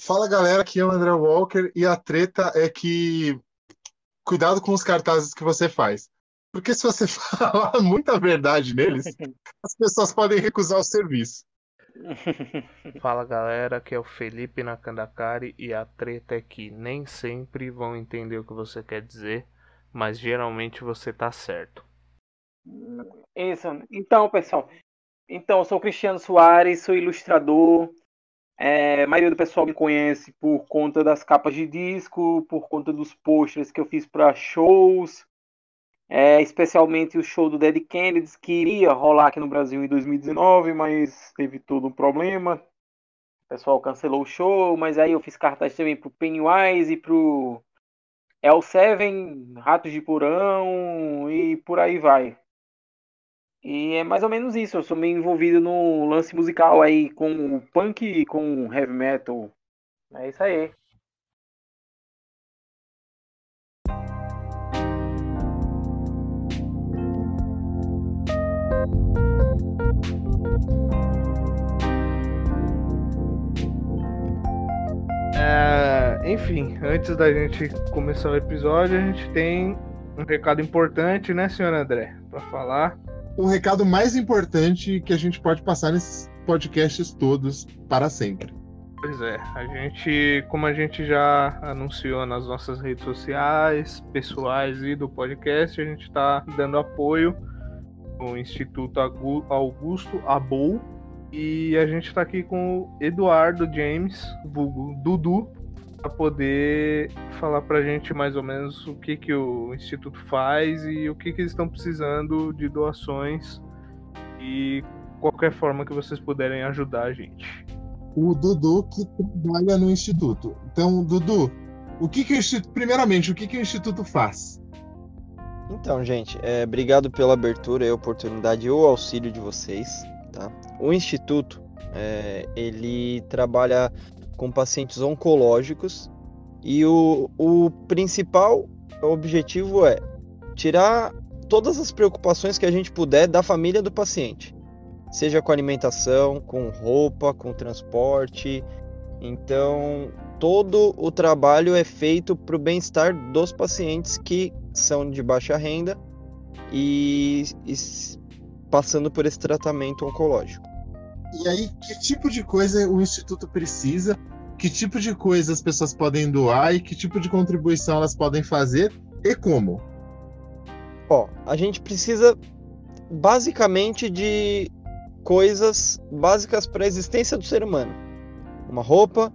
Fala galera, aqui é o André Walker e a treta é que cuidado com os cartazes que você faz. Porque se você falar muita verdade neles, as pessoas podem recusar o serviço. Fala galera, aqui é o Felipe Nakandakari e a treta é que nem sempre vão entender o que você quer dizer, mas geralmente você tá certo. Isso. Então, pessoal, então eu sou Cristiano Soares, sou ilustrador, é, a maioria do pessoal me conhece por conta das capas de disco, por conta dos posters que eu fiz para shows, é, especialmente o show do Dead Kennedys, que iria rolar aqui no Brasil em 2019, mas teve todo um problema. O pessoal cancelou o show, mas aí eu fiz cartaz também pro Pennywise e pro L7, Ratos de Porão e por aí vai. E é mais ou menos isso. Eu sou meio envolvido no lance musical aí com punk e com heavy metal. É isso aí. É, enfim, antes da gente começar o episódio, a gente tem um recado importante, né, senhor André, para falar o recado mais importante que a gente pode passar nesses podcasts todos para sempre. Pois é, a gente, como a gente já anunciou nas nossas redes sociais, pessoais e do podcast, a gente está dando apoio ao Instituto Augusto Abou e a gente está aqui com o Eduardo James, vulgo Dudu, para poder falar para a gente mais ou menos o que, que o Instituto faz e o que, que eles estão precisando de doações e qualquer forma que vocês puderem ajudar a gente. O Dudu que trabalha no Instituto. Então, Dudu, o que, que o Instituto. Primeiramente, o que, que o Instituto faz? Então, gente, é, obrigado pela abertura e oportunidade e o auxílio de vocês. Tá? O Instituto é, ele trabalha com pacientes oncológicos e o, o principal objetivo é tirar todas as preocupações que a gente puder da família do paciente, seja com alimentação, com roupa, com transporte. Então, todo o trabalho é feito para o bem-estar dos pacientes que são de baixa renda e, e passando por esse tratamento oncológico. E aí, que tipo de coisa o Instituto precisa? Que tipo de coisa as pessoas podem doar e que tipo de contribuição elas podem fazer e como? Ó, a gente precisa basicamente de coisas básicas para a existência do ser humano: uma roupa,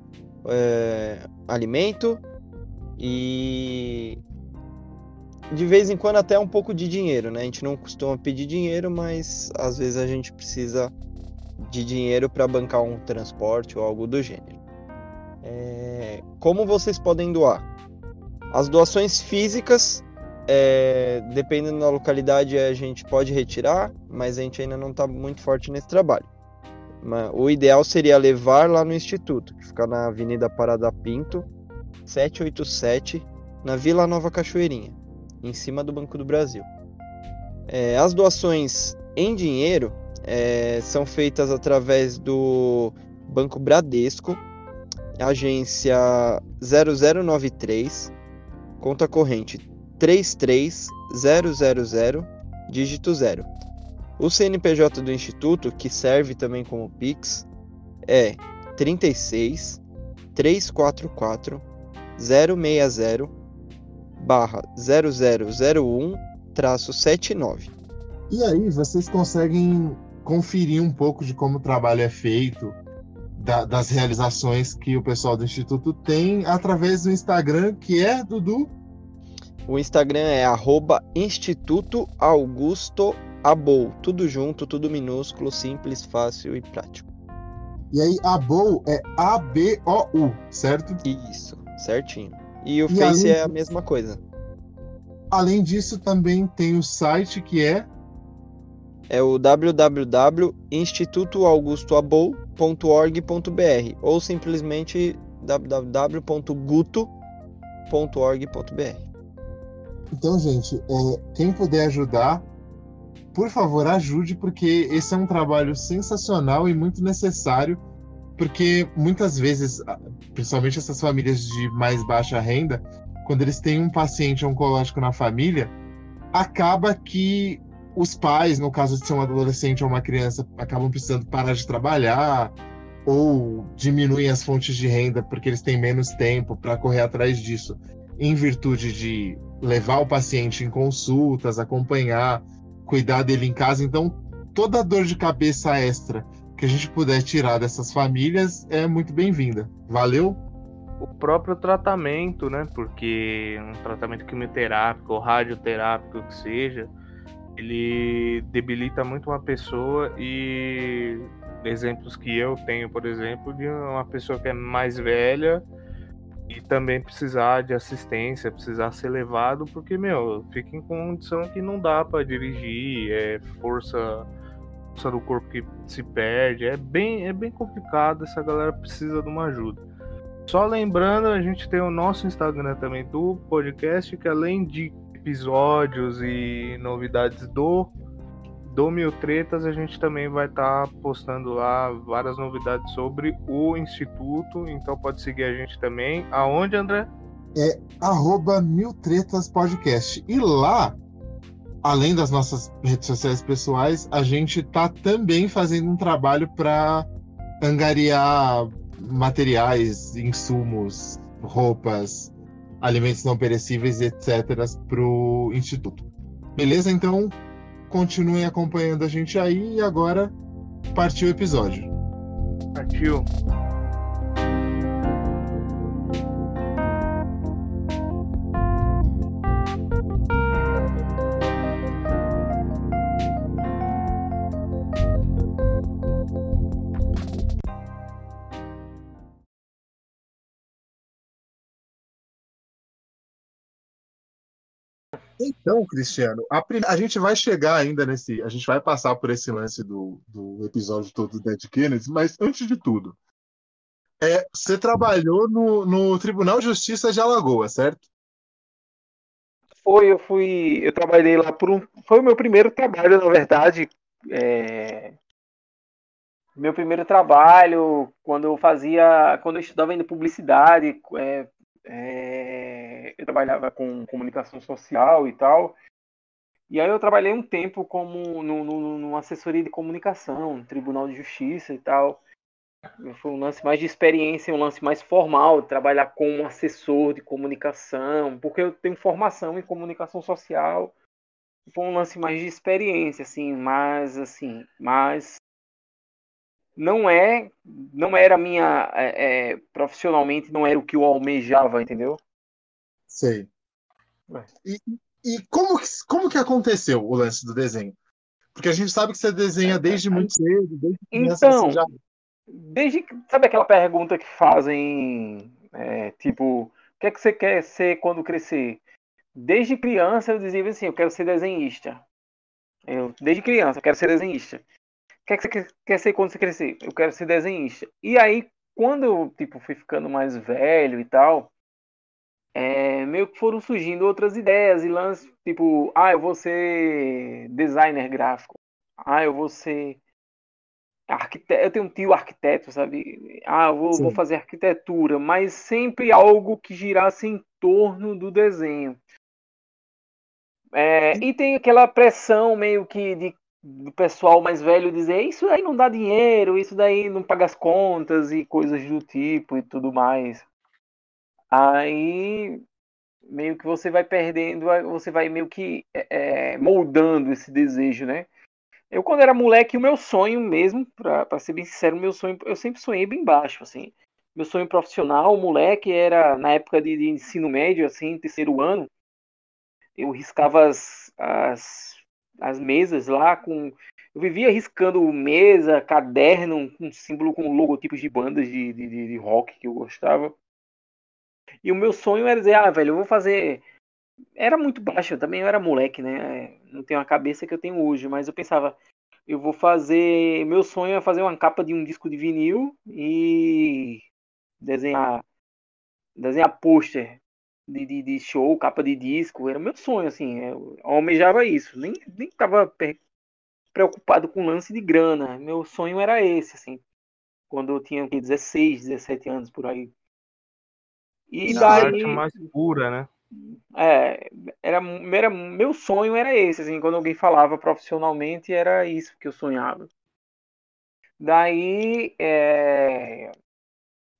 é, alimento e de vez em quando até um pouco de dinheiro, né? A gente não costuma pedir dinheiro, mas às vezes a gente precisa de dinheiro para bancar um transporte ou algo do gênero. É, como vocês podem doar? As doações físicas, é, dependendo da localidade, a gente pode retirar, mas a gente ainda não está muito forte nesse trabalho. O ideal seria levar lá no Instituto, que fica na Avenida Parada Pinto, 787, na Vila Nova Cachoeirinha, em cima do Banco do Brasil. É, as doações em dinheiro é, são feitas através do Banco Bradesco, agência 0093, conta corrente 33000, dígito 0. O CNPJ do Instituto, que serve também como Pix, é 36 344 060 barra 0001 traço 79. E aí, vocês conseguem conferir um pouco de como o trabalho é feito, da, das realizações que o pessoal do Instituto tem através do Instagram, que é, Dudu? O Instagram é arroba Instituto Augusto Abou. Tudo junto, tudo minúsculo, simples, fácil e prático. E aí, Abou é A-B-O-U, certo? Isso, certinho. E o e Face é a mesma coisa. Além disso, também tem o site que é é o www.institutoaugustoabou.org.br ou simplesmente www.guto.org.br. Então, gente, é, quem puder ajudar, por favor, ajude, porque esse é um trabalho sensacional e muito necessário, porque muitas vezes, principalmente essas famílias de mais baixa renda, quando eles têm um paciente oncológico na família, acaba que os pais, no caso de ser um adolescente ou uma criança, acabam precisando parar de trabalhar ou diminuem as fontes de renda porque eles têm menos tempo para correr atrás disso, em virtude de levar o paciente em consultas, acompanhar, cuidar dele em casa. Então, toda dor de cabeça extra que a gente puder tirar dessas famílias é muito bem-vinda. Valeu? O próprio tratamento, né? Porque um tratamento quimioterápico ou radioterápico que seja, ele debilita muito uma pessoa e exemplos que eu tenho, por exemplo, de uma pessoa que é mais velha e também precisar de assistência, precisar ser levado, porque, meu, fica em condição que não dá para dirigir, é força, força do corpo que se perde, é bem, é bem complicado, essa galera precisa de uma ajuda. Só lembrando, a gente tem o nosso Instagram também do podcast, que além de episódios e novidades do do Mil Tretas, a gente também vai estar tá postando lá várias novidades sobre o Instituto, então pode seguir a gente também. Aonde, André? É arroba Mil Tretas Podcast. E lá, além das nossas redes sociais pessoais, a gente está também fazendo um trabalho para angariar materiais, insumos, roupas, alimentos não perecíveis, etc., para o Instituto. Beleza? Então, continuem acompanhando a gente aí e agora partiu o episódio. Partiu. Então, Cristiano, a, a, gente vai chegar ainda nesse. A gente vai passar por esse lance do, do episódio todo do Dead Kennedy, mas antes de tudo, é, você trabalhou no, no Tribunal de Justiça de Alagoas, certo? Foi, eu fui. Eu trabalhei lá por um. Foi o meu primeiro trabalho, na verdade. É, meu primeiro trabalho, quando eu fazia. Quando eu estudava em publicidade, é, é, trabalhava com comunicação social e tal. E aí eu trabalhei um tempo como no, no, numa assessoria de comunicação, no Tribunal de Justiça e tal. Foi um lance mais de experiência, um lance mais formal, trabalhar como assessor de comunicação, porque eu tenho formação em comunicação social. Foi um lance mais de experiência, assim, mais assim, mais não é, não era minha é, é, profissionalmente não era o que eu almejava, entendeu? Sei. E, e como, como que aconteceu o lance do desenho? Porque a gente sabe que você desenha desde muito cedo, desde criança, então, já... desde sabe aquela pergunta que fazem, é, tipo, o que é que você quer ser quando crescer? Desde criança eu dizia assim, eu quero ser desenhista. Eu, desde criança eu quero ser desenhista. O que, é que você quer ser quando você crescer? Eu quero ser desenhista. E aí, quando eu tipo, fui ficando mais velho e tal, é, meio que foram surgindo outras ideias e lances, tipo, ah, eu vou ser designer gráfico. Ah, eu vou ser arquiteto. Eu tenho um tio arquiteto, sabe? Ah, eu vou, vou fazer arquitetura, mas sempre algo que girasse em torno do desenho. É, e tem aquela pressão meio que de do pessoal mais velho dizer isso aí não dá dinheiro, isso daí não paga as contas e coisas do tipo e tudo mais. Aí meio que você vai perdendo, você vai meio que é, é, moldando esse desejo, né? Eu quando era moleque, o meu sonho mesmo, para ser bem sincero, meu sonho, eu sempre sonhei bem baixo, assim. Meu sonho profissional, moleque, era na época de, de ensino médio, assim, terceiro ano, eu riscava as, as as mesas lá com. Eu vivia riscando mesa, caderno, um símbolo com logotipos de bandas de, de, de rock que eu gostava. E o meu sonho era dizer, ah, velho, eu vou fazer. era muito baixo, eu também eu era moleque, né? Não tenho a cabeça que eu tenho hoje, mas eu pensava, eu vou fazer. Meu sonho é fazer uma capa de um disco de vinil e desenhar. Desenhar pôster de, de, de, show, capa de disco. Era meu sonho, assim. Eu almejava isso. Nem, nem tava preocupado com lance de grana. Meu sonho era esse, assim. Quando eu tinha 16, 17 anos por aí. E daí. arte mais pura, né? É, era, era, meu sonho era esse, assim, quando alguém falava profissionalmente, era isso que eu sonhava. Daí, é...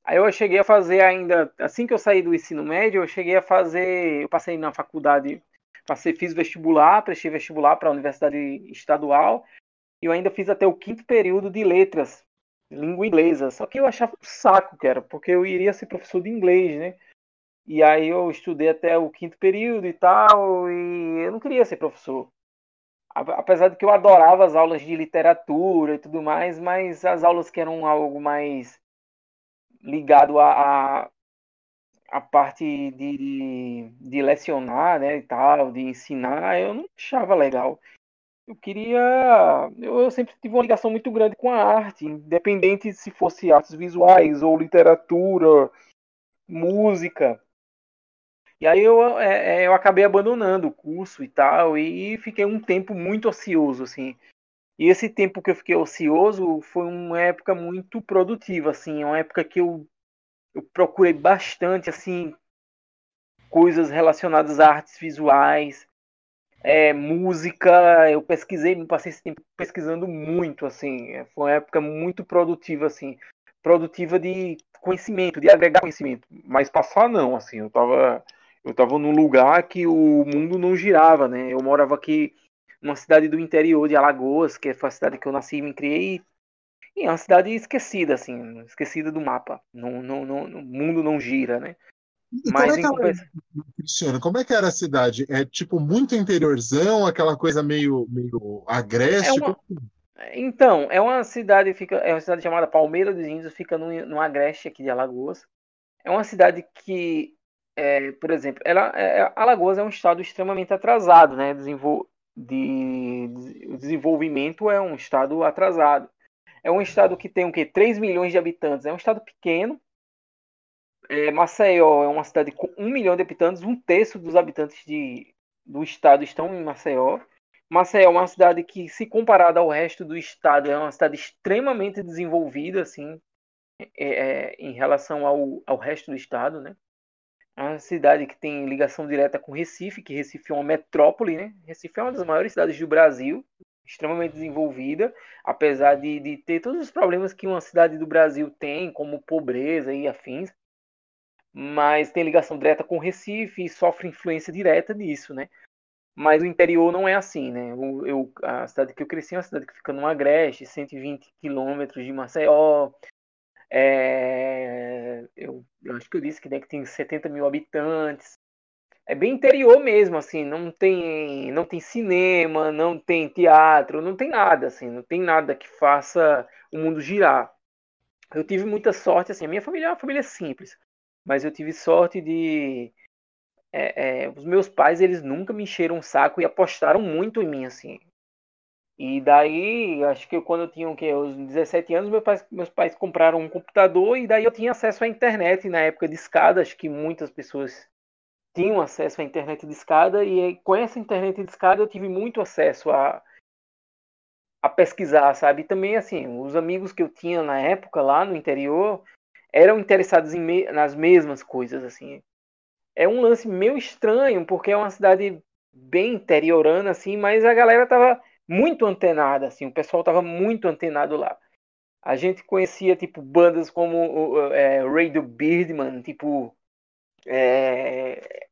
aí eu cheguei a fazer ainda, assim que eu saí do ensino médio, eu cheguei a fazer, eu passei na faculdade, passei, fiz vestibular, prestei vestibular para a Universidade Estadual, e eu ainda fiz até o quinto período de letras, língua inglesa, só que eu achava um saco, cara, porque eu iria ser professor de inglês, né? E aí eu estudei até o quinto período e tal, e eu não queria ser professor. Apesar de que eu adorava as aulas de literatura e tudo mais, mas as aulas que eram algo mais ligado a, a, a parte de, de, de, lecionar, né, e tal, de ensinar, eu não achava legal. Eu queria. Eu, sempre tive uma ligação muito grande com a arte, independente se fosse artes visuais ou literatura, música. E aí eu, é, é, eu acabei abandonando o curso e tal, e fiquei um tempo muito ocioso, assim. E esse tempo que eu fiquei ocioso foi uma época muito produtiva, assim, uma época que eu, eu procurei bastante, assim, coisas relacionadas a artes visuais, é, música, eu pesquisei, passei esse tempo pesquisando muito, assim, foi uma época muito produtiva, assim, produtiva de conhecimento, de agregar conhecimento, mas passar não, assim, eu tava eu estava num lugar que o mundo não girava, né? Eu morava aqui numa cidade do interior de Alagoas, que foi a cidade que eu nasci e me criei. E é uma cidade esquecida, assim, esquecida do mapa. Não, não, não, o mundo não gira, né? E Mas como é que era, Cristiano, como é que era a cidade? É tipo muito interiorzão, aquela coisa meio, meio agreste? É uma... Então, é uma cidade, fica, é uma cidade chamada Palmeira dos Índios, fica no, no agreste aqui de Alagoas. É uma cidade que é, por exemplo, ela, é, Alagoas é um estado extremamente atrasado, né? Desenvol de, de, desenvolvimento é um estado atrasado. É um estado que tem o quê? 3 milhões de habitantes. É um estado pequeno. É, Maceió é uma cidade com 1 milhão de habitantes. Um terço dos habitantes de, do estado estão em Maceió. Maceió é uma cidade que, se comparada ao resto do estado, é uma cidade extremamente desenvolvida, assim, é, é, em relação ao, ao resto do estado, né? É uma cidade que tem ligação direta com Recife, que Recife é uma metrópole, né? Recife é uma das maiores cidades do Brasil, extremamente desenvolvida, apesar de, de ter todos os problemas que uma cidade do Brasil tem, como pobreza e afins, mas tem ligação direta com Recife e sofre influência direta disso, né? Mas o interior não é assim, né? Eu, eu, a cidade que eu cresci é uma cidade que fica no Agreste, 120 quilômetros de Maceió, é, eu, eu, acho que eu disse que, né, que tem 70 mil habitantes. É bem interior mesmo, assim, não tem, não tem cinema, não tem teatro, não tem nada, assim, não tem nada que faça o mundo girar. Eu tive muita sorte, assim, a minha família é uma família simples, mas eu tive sorte de é, é, os meus pais eles nunca me encheram o saco e apostaram muito em mim assim e daí, acho que quando eu tinha? Os 17 anos, meus pais, meus pais compraram um computador e daí eu tinha acesso à internet na época de escada. Acho que muitas pessoas tinham acesso à internet de escada e com essa internet de escada eu tive muito acesso a, a pesquisar, sabe? Também, assim, os amigos que eu tinha na época lá no interior eram interessados me nas mesmas coisas, assim. É um lance meio estranho, porque é uma cidade bem interiorana, assim, mas a galera tava muito antenada, assim, o pessoal tava muito antenado lá. A gente conhecia, tipo, bandas como é, Radio Birdman, tipo, é,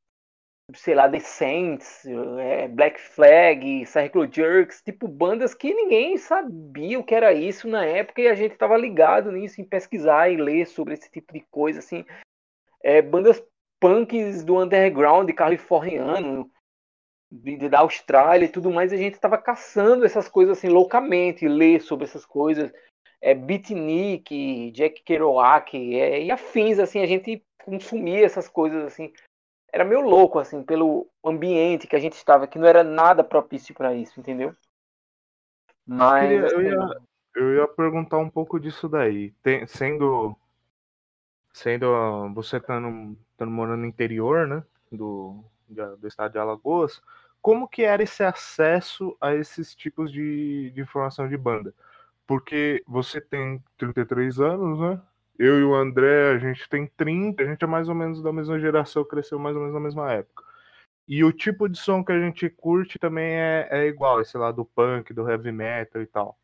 sei lá, The Saints, é, Black Flag, Circle Jerks, tipo, bandas que ninguém sabia o que era isso na época e a gente tava ligado nisso, em pesquisar e ler sobre esse tipo de coisa, assim. É, bandas punks do underground californiano, de, da Austrália e tudo mais, a gente estava caçando essas coisas assim loucamente, ler sobre essas coisas, é, Beatnik, Jack Kerouac é, e afins, assim, a gente consumia essas coisas assim. Era meio louco, assim, pelo ambiente que a gente estava, que não era nada propício para isso, entendeu? Mas. Eu, eu, ia, eu ia perguntar um pouco disso daí. Tem, sendo. Sendo você estando, estando morando no interior, né? Do, do estado de Alagoas, como que era esse acesso a esses tipos de, de informação de banda? Porque você tem 33 anos, né? Eu e o André, a gente tem 30, a gente é mais ou menos da mesma geração, cresceu mais ou menos na mesma época. E o tipo de som que a gente curte também é, é igual, esse lá do punk, do heavy metal e tal.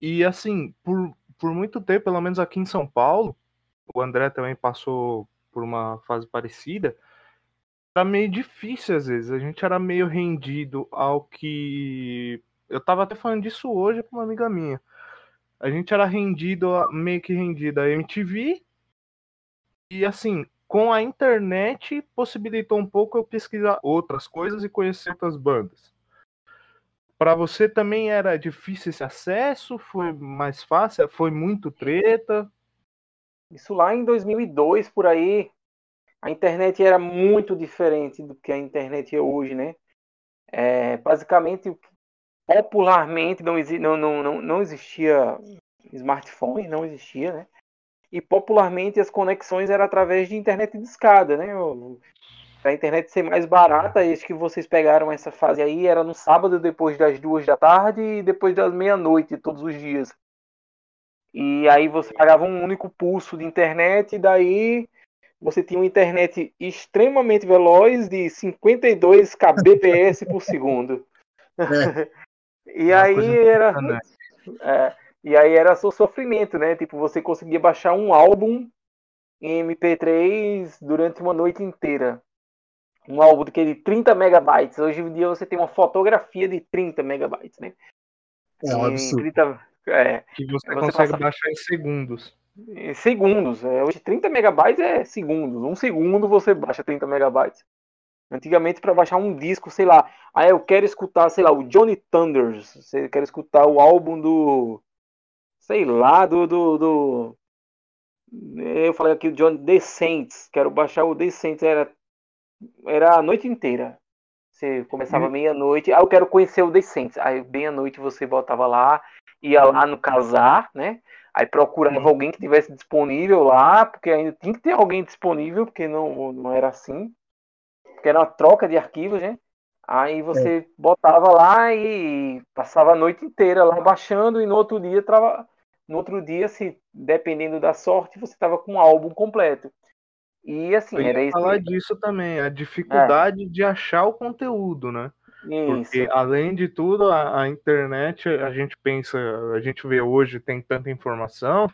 E assim, por, por muito tempo, pelo menos aqui em São Paulo, o André também passou por uma fase parecida, era meio difícil às vezes. A gente era meio rendido ao que. Eu tava até falando disso hoje com uma amiga minha. A gente era rendido, meio que rendido a MTV. E assim, com a internet possibilitou um pouco eu pesquisar outras coisas e conhecer outras bandas. Para você também era difícil esse acesso? Foi mais fácil? Foi muito treta? Isso lá em 2002 por aí, a internet era muito diferente do que a internet é hoje, né? É, basicamente, popularmente não, não, não, não existia smartphone, não existia, né? E popularmente as conexões eram através de internet de escada, né? A internet ser mais barata, acho que vocês pegaram essa fase aí, era no sábado depois das duas da tarde e depois das meia-noite, todos os dias. E aí você pagava um único pulso de internet e daí você tinha uma internet extremamente veloz de 52 kbps por segundo. É. e aí era é, e aí era seu sofrimento, né? Tipo, você conseguia baixar um álbum em MP3 durante uma noite inteira. Um álbum de 30 megabytes. Hoje em dia você tem uma fotografia de 30 megabytes, né? É um absurdo. 30, é, que você, você consegue passa... baixar em segundos segundos. É, hoje 30 megabytes é segundos. Um segundo você baixa 30 megabytes. Antigamente, para baixar um disco, sei lá, aí eu quero escutar, sei lá, o Johnny Thunders. Você quer escutar o álbum do. Sei lá, do. do, do eu falei aqui o Johnny The Saints. Quero baixar o The Saints. Era, era a noite inteira. Você começava hum. meia-noite. Ah, eu quero conhecer o The Saints. Aí, meia-noite, você voltava lá, ia lá no casar, né? Aí procurava uhum. alguém que tivesse disponível lá, porque ainda tinha que ter alguém disponível, porque não, não era assim. Porque era uma troca de arquivos, né? Aí você é. botava lá e passava a noite inteira lá baixando e no outro dia trava, no outro dia, se dependendo da sorte, você estava com o álbum completo. E assim, era isso. falar disso também, a dificuldade é. de achar o conteúdo, né? Porque, além de tudo, a, a, internet, a gente pensa, a gente vê hoje, tem tanta informação,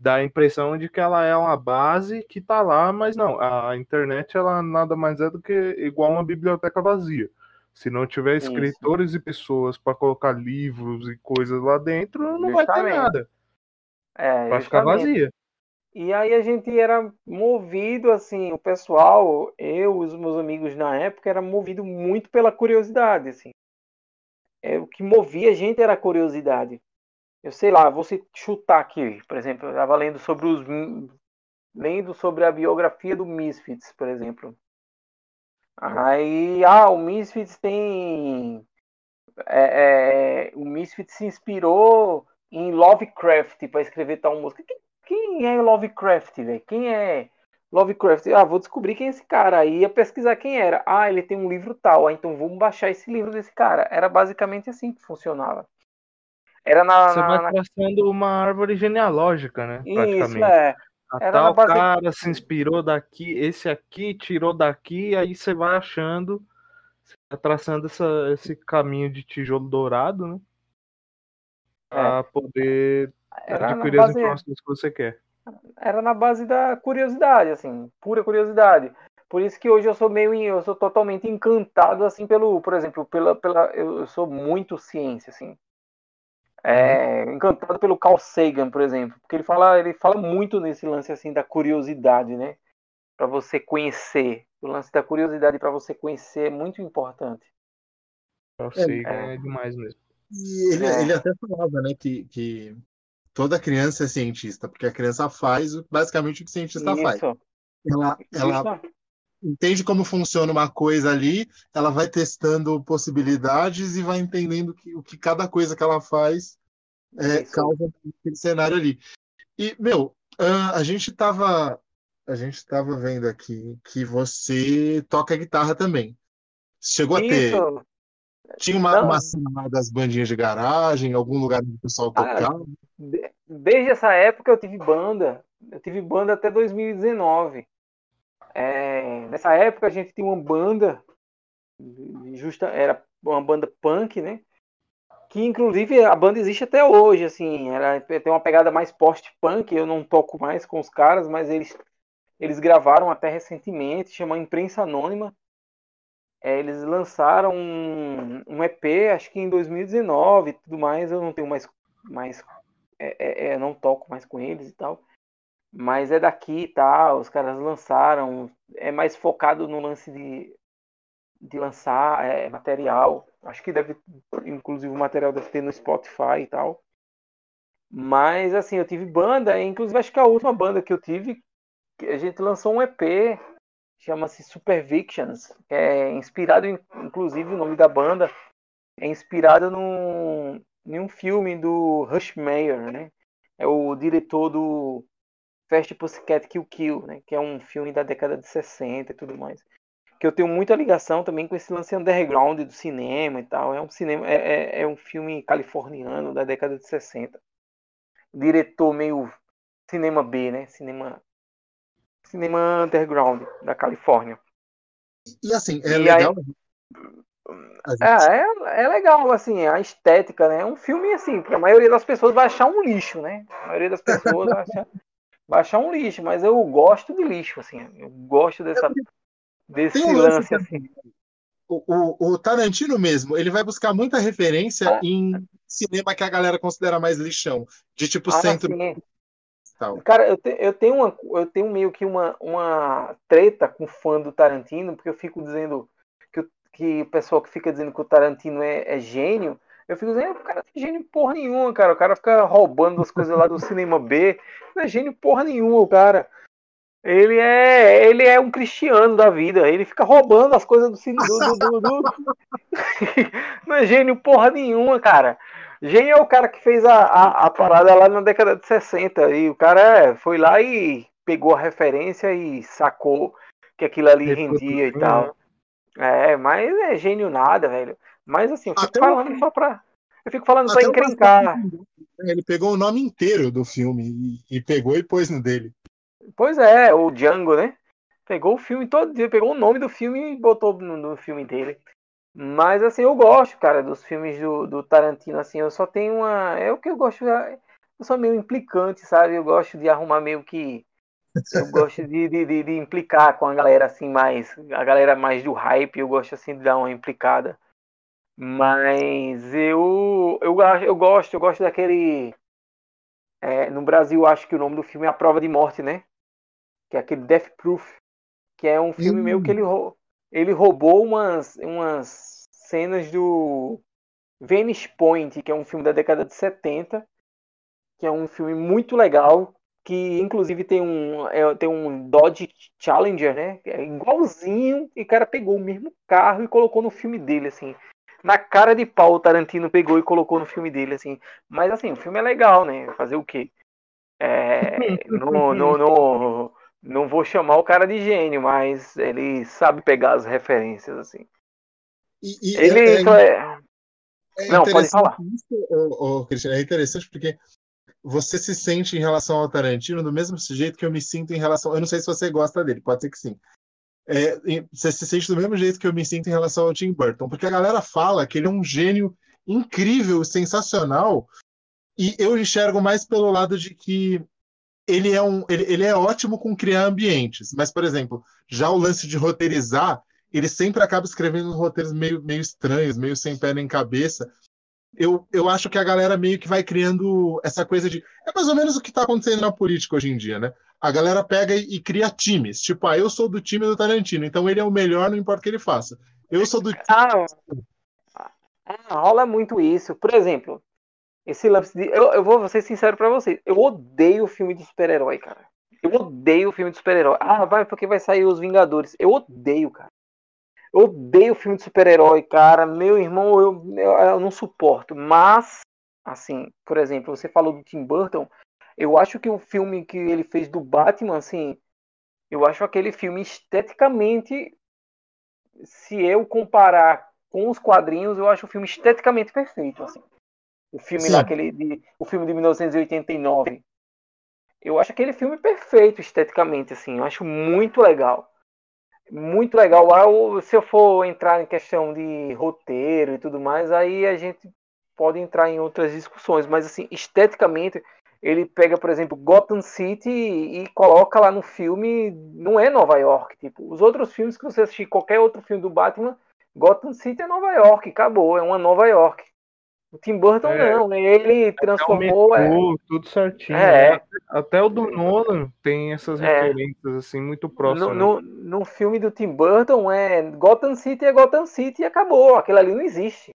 dá a impressão de que ela é uma base que tá lá, mas não, a internet, ela nada mais é do que igual uma biblioteca vazia. Se não tiver escritores Isso. e pessoas para colocar livros e coisas lá dentro, não justamente. vai ter nada. É, vai ficar vazia. E aí a gente era movido, assim, o pessoal, eu, os meus amigos na época, era movido muito pela curiosidade, assim. É, o que movia a gente era a curiosidade. Eu sei lá, vou chutar aqui, por exemplo, eu estava lendo sobre os lendo sobre a biografia do Misfits, por exemplo. Aí, ah, o Misfits tem é, é, o Misfits se inspirou em Lovecraft para escrever tal música. Que quem é Lovecraft, velho? Quem é Lovecraft? Ah, vou descobrir quem é esse cara. Aí ia pesquisar quem era. Ah, ele tem um livro tal. Ah, então vamos baixar esse livro desse cara. Era basicamente assim que funcionava. Era na. Você vai na... traçando uma árvore genealógica, né? Isso, é. A era tal base... cara se inspirou daqui, esse aqui tirou daqui, aí você vai achando, você vai traçando essa, esse caminho de tijolo dourado, né? Pra é. poder era adquirir base... as informações que você quer. Era na base da curiosidade, assim, pura curiosidade. Por isso que hoje eu sou meio, eu sou totalmente encantado, assim, pelo, por exemplo, pela, pela, eu sou muito ciência, assim. É, uhum. encantado pelo Carl Sagan, por exemplo, porque ele fala, ele fala muito nesse lance assim da curiosidade, né? Para você conhecer, o lance da curiosidade para você conhecer é muito importante. Carl Sagan é, é demais mesmo. E ele, é. ele até falava, né, que, que toda criança é cientista, porque a criança faz basicamente o que o cientista Isso. faz. Ela, ela, entende como funciona uma coisa ali, ela vai testando possibilidades e vai entendendo que, o que cada coisa que ela faz é, causa aquele cenário ali. E, meu, a gente estava a gente estava vendo aqui que você toca guitarra também. Chegou Isso. a ter. Tinha uma, uma cena das bandinhas de garagem, algum lugar onde o pessoal tocava? Ah, desde essa época eu tive banda. Eu tive banda até 2019. É, nessa época a gente tinha uma banda, justa, era uma banda punk, né? Que inclusive a banda existe até hoje, assim, ela tem uma pegada mais post-punk, eu não toco mais com os caras, mas eles, eles gravaram até recentemente, chama Imprensa Anônima. É, eles lançaram um, um, EP, acho que em 2019 e tudo mais, eu não tenho mais, mais é, é, é não toco mais com eles e tal mas é daqui tá? Os caras lançaram, é mais focado no lance de, de lançar é, material. Acho que deve, inclusive, o material deve ter no Spotify e tal. Mas assim, eu tive banda, inclusive acho que a última banda que eu tive, a gente lançou um EP, chama-se Supervictions, é inspirado, inclusive, o nome da banda é inspirado num, em um filme do Rush Meyer, né? É o diretor do Fast Pussycat Kill Kill, né? Que é um filme da década de 60 e tudo mais. Que eu tenho muita ligação também com esse lance underground do cinema e tal. É um cinema, é, é, é um filme californiano da década de 60. Diretor meio cinema B, né? Cinema cinema underground da Califórnia. E assim, é e legal. Aí... É, é, é, legal, assim, a estética, né? É um filme assim, que a maioria das pessoas vai achar um lixo, né? A maioria das pessoas vai achar, baixar um lixo, mas eu gosto de lixo, assim. Eu gosto dessa, desse um lance, assim. O, o, o, Tarantino mesmo, ele vai buscar muita referência ah. em cinema que a galera considera mais lixão. De tipo ah, centro. Tal. Cara, eu, te, eu, tenho uma, eu tenho meio que uma, uma treta com fã do Tarantino, porque eu fico dizendo que, que o pessoal que fica dizendo que o Tarantino é, é gênio, eu fico dizendo, o cara não é gênio porra nenhuma, cara. O cara fica roubando as coisas lá do cinema B. Não é gênio porra nenhuma, o cara. Ele é, ele é um cristiano da vida. Ele fica roubando as coisas do cinema. Do, do, do, não é gênio porra nenhuma, cara. Gênio é o cara que fez a, a, a, parada lá na década de 60. E o cara foi lá e pegou a referência e sacou que aquilo ali rendia e tal. É, mas é gênio nada, velho. Mas assim, eu fico Até falando só pra. Eu fico falando pra encrencar. Ele pegou o nome inteiro do filme e, e, pegou e pôs no dele. Pois é, o Django, né? Pegou o filme todo, pegou o nome do filme e botou no, no filme dele. Mas assim, eu gosto, cara, dos filmes do, do Tarantino, assim, eu só tenho uma. É o que eu gosto. Eu sou meio implicante, sabe? Eu gosto de arrumar meio que. Eu gosto de, de, de, de implicar com a galera assim mais. A galera mais do hype, eu gosto assim de dar uma implicada. Mas eu, eu, eu gosto, eu gosto daquele. É, no Brasil, acho que o nome do filme é A Prova de Morte, né? Que é aquele Death Proof. Que é um filme meio que ele, ele roubou umas, umas cenas do Venice Point, que é um filme da década de 70. Que é um filme muito legal. Que inclusive tem um, é, tem um Dodge Challenger, né? É igualzinho. E o cara pegou o mesmo carro e colocou no filme dele, assim na cara de pau o Tarantino pegou e colocou no filme dele, assim. Mas assim, o filme é legal, né? Fazer o quê? É, não, não, não, não vou chamar o cara de gênio, mas ele sabe pegar as referências, assim. E, e ele é, é, é não, pode falar. Isso, oh, oh, é interessante porque você se sente em relação ao Tarantino do mesmo jeito que eu me sinto em relação. Eu não sei se você gosta dele, pode ser que sim é, você se sente do mesmo jeito que eu me sinto em relação ao Tim Burton, porque a galera fala que ele é um gênio incrível, sensacional, e eu enxergo mais pelo lado de que ele é, um, ele, ele é ótimo com criar ambientes, mas, por exemplo, já o lance de roteirizar, ele sempre acaba escrevendo roteiros meio, meio estranhos, meio sem pé nem cabeça. Eu, eu acho que a galera meio que vai criando essa coisa de. É mais ou menos o que está acontecendo na política hoje em dia, né? A galera pega e, e, cria times. Tipo, ah, eu sou do time do Tarantino, então ele é o melhor, não importa o que ele faça. Eu sou do time. Ah, ah, rola muito isso. Por exemplo, esse lance de. Eu, eu vou ser sincero pra vocês. Eu odeio filme de super-herói, cara. Eu odeio filme de super-herói. Ah, vai porque vai sair os Vingadores. Eu odeio, cara. Eu odeio filme de super-herói, cara. Meu irmão, eu, eu, eu, não suporto. Mas, assim, por exemplo, você falou do Tim Burton. Eu acho que o filme que ele fez do Batman, assim, eu acho aquele filme esteticamente, se eu comparar com os quadrinhos, eu acho o filme esteticamente perfeito, assim. O filme Sim. lá, aquele de, o filme de 1989. Eu acho aquele filme perfeito esteticamente, assim. Eu acho muito legal. Muito legal. Se eu for entrar em questão de roteiro e tudo mais, aí a gente pode entrar em outras discussões. Mas, assim, esteticamente, ele pega, por exemplo, Gotham City e coloca lá no filme, não é Nova York. Tipo, os outros filmes que você assistir, qualquer outro filme do Batman, Gotham City é Nova York, acabou, é uma Nova York. O Tim Burton é, não, ele transformou. É, tudo certinho. É. Né? Até o do Nolan tem essas é. referências assim muito próximas. No, no, no, filme do Tim Burton é Gotham City é Gotham City e acabou. Aquilo ali não existe.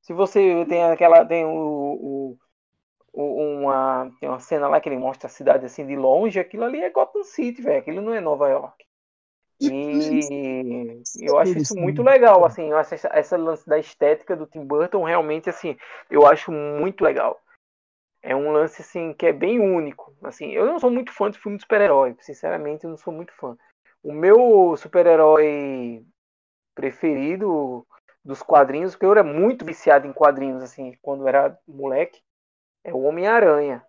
Se você tem aquela tem o, o uma, tem uma cena lá que ele mostra a cidade assim de longe, aquilo ali é Gotham City, velho. Aquilo não é Nova York. E eu acho isso muito legal, assim, eu acho essa, essa lance da estética do Tim Burton realmente assim, eu acho muito legal. É um lance assim que é bem único. Assim, eu não sou muito fã de filme de super-herói, sinceramente, eu não sou muito fã. O meu super-herói preferido dos quadrinhos, porque eu era muito viciado em quadrinhos assim, quando era moleque, é o Homem-Aranha.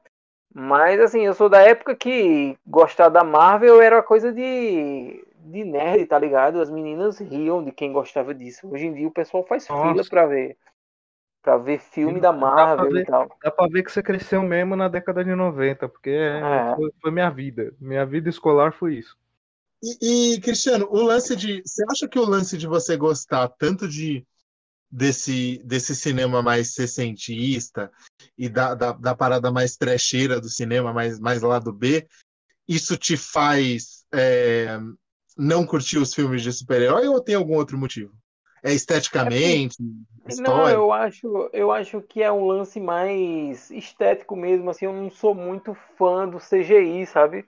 Mas assim, eu sou da época que gostar da Marvel era coisa de, de nerd, tá ligado? As meninas riam de quem gostava disso. Hoje em dia o pessoal faz Nossa. fila pra ver. Pra ver filme da Marvel ver, e tal. Dá pra ver que você cresceu mesmo na década de 90, porque é. foi, foi, minha vida. Minha vida escolar foi isso. E, e, Cristiano, o lance de. Você acha que o lance de você gostar tanto de desse, desse cinema mais sessentista e da, da, da, parada mais trecheira do cinema, mais, mais lado B, isso te faz é, não curtir os filmes de super-herói ou tem algum outro motivo? É esteticamente? É não, eu acho, eu acho que é um lance mais estético mesmo, assim, eu não sou muito fã do CGI, sabe?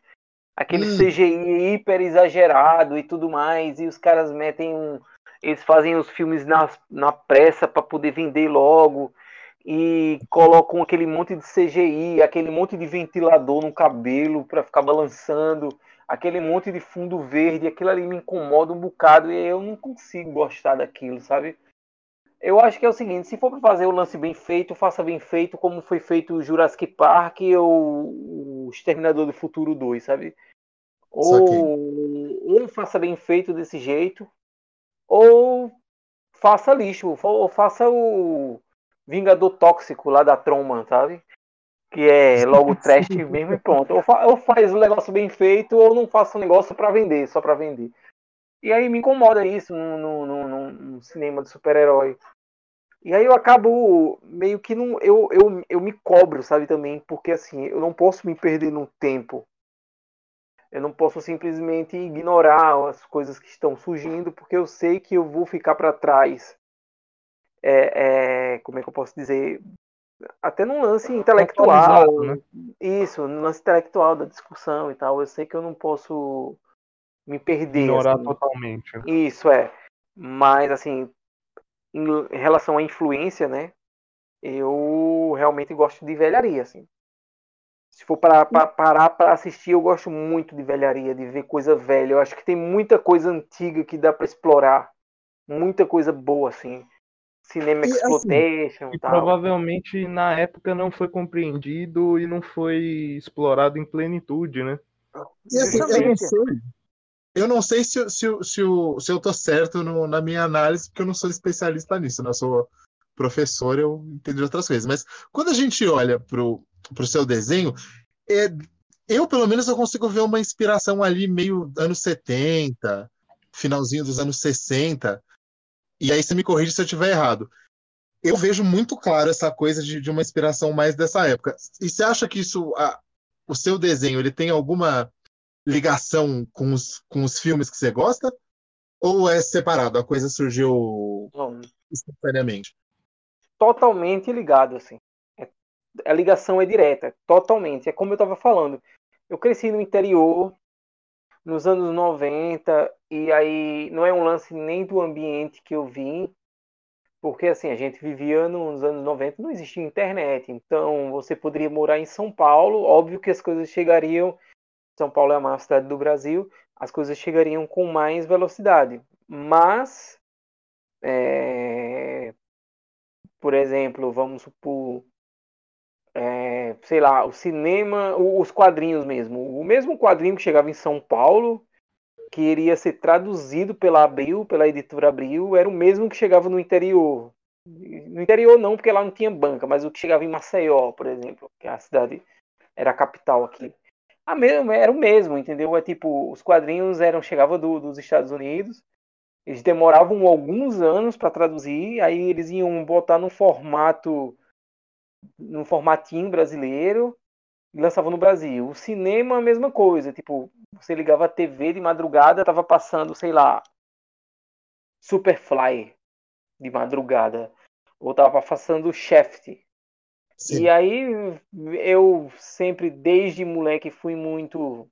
Aquele hum. CGI hiper exagerado e tudo mais, e os caras metem um, eles fazem os filmes na, na pressa para poder vender logo e colocam aquele monte de CGI, aquele monte de ventilador no cabelo para ficar balançando, aquele monte de fundo verde, aquilo ali me incomoda um bocado e eu não consigo gostar daquilo, sabe? Eu acho que é o seguinte, se for para fazer o lance bem feito, faça bem feito, como foi feito o Jurassic Park ou o Exterminador do Futuro 2, sabe? Ou, ou faça bem feito desse jeito, ou faça lixo, ou faça o Vingador Tóxico lá da Troma, sabe? Que é logo trash mesmo e pronto. Ou, fa ou faz o negócio bem feito, ou não faça o negócio para vender, só para vender. E aí me incomoda isso no, no, no cinema de super-herói. E aí eu acabo meio que não. Eu, eu, eu me cobro, sabe, também, porque assim, eu não posso me perder no tempo. Eu não posso simplesmente ignorar as coisas que estão surgindo, porque eu sei que eu vou ficar para trás. É, é, como é que eu posso dizer? Até num lance intelectual. Né? Isso, no lance intelectual da discussão e tal. Eu sei que eu não posso me perder. Ignorar assim. totalmente. Isso é. Mas, assim, em relação à influência, né? Eu realmente gosto de velharia, assim. Se for para parar para assistir, eu gosto muito de velharia, de ver coisa velha. Eu acho que tem muita coisa antiga que dá para explorar. Muita coisa boa, assim. Cinema assim, Exploitation e, tal. provavelmente na época não foi compreendido e não foi explorado em plenitude, né? E assim, eu não sei, eu não sei se, se, se, eu, se eu tô certo no, na minha análise, porque eu não sou especialista nisso, né? Eu sou professor, eu entendo de outras coisas. Mas quando a gente olha para o seu desenho, é, eu, pelo menos, eu consigo ver uma inspiração ali meio anos 70, finalzinho dos anos 60. E aí você me corrige se eu estiver errado. Eu vejo muito claro essa coisa de, de uma inspiração mais dessa época. E você acha que isso, a, o seu desenho, ele tem alguma ligação com os, com os filmes que você gosta? Ou é separado? A coisa surgiu instantaneamente? Totalmente ligado, assim a ligação é direta, totalmente. É como eu estava falando. eu cresci no interior nos anos 90 e aí não é um lance nem do ambiente que eu vim, porque assim, a gente vivia nos anos 90, não existia internet. Então, você poderia morar em São Paulo, óbvio que as coisas chegariam São Paulo é a maior cidade do Brasil, as coisas chegariam com mais velocidade. Mas é, por exemplo, vamos supor, é, sei lá, o cinema, os quadrinhos mesmo. O mesmo quadrinho que chegava em São Paulo, que iria ser traduzido pela Abril, pela editora Abril, era o mesmo que chegava no interior. No interior não, porque lá não tinha banca, mas o que chegava em Maceió, por exemplo, que é a cidade era a capital aqui. A era o mesmo, entendeu? É tipo, os quadrinhos eram chegavam do, dos Estados Unidos, eles demoravam alguns anos para traduzir, aí eles iam botar no formato no formatinho brasileiro e lançavam no Brasil. O cinema a mesma coisa, tipo, você ligava a TV de madrugada, tava passando, sei lá, Superfly de madrugada, ou tava passando Shaft. Sim. E aí eu sempre, desde moleque, fui muito.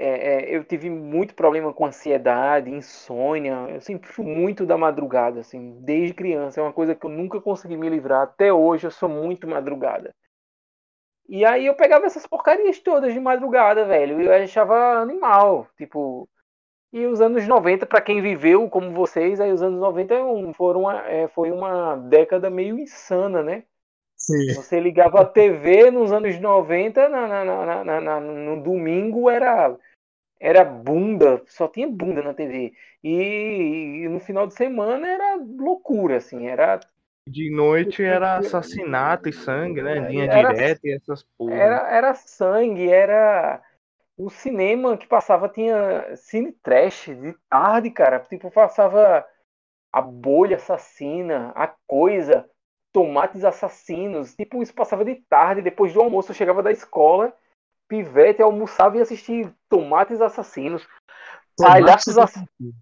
É, é, eu tive muito problema com ansiedade, insônia. Eu sempre fui muito da madrugada, assim, desde criança. É uma coisa que eu nunca consegui me livrar. Até hoje eu sou muito madrugada. E aí eu pegava essas porcarias todas de madrugada, velho. E eu achava animal. Tipo. E os anos 90, para quem viveu como vocês, aí os anos 90 foram é, foi uma década meio insana, né? Sim. Você ligava a TV nos anos 90, na, na, na, na, no domingo era era bunda, só tinha bunda na TV. E, e, no final de semana era loucura, assim, era de noite era assassinato e sangue, né? Linha era, direta e essas porra. Era, era sangue, era. O cinema que passava tinha cine trash de tarde, cara. Tipo, passava a bolha assassina, a coisa, tomates assassinos. Tipo, isso passava de tarde, depois do almoço eu chegava da escola, pivete, almoçava e assistia tomates assassinos. Palhaços assassinos.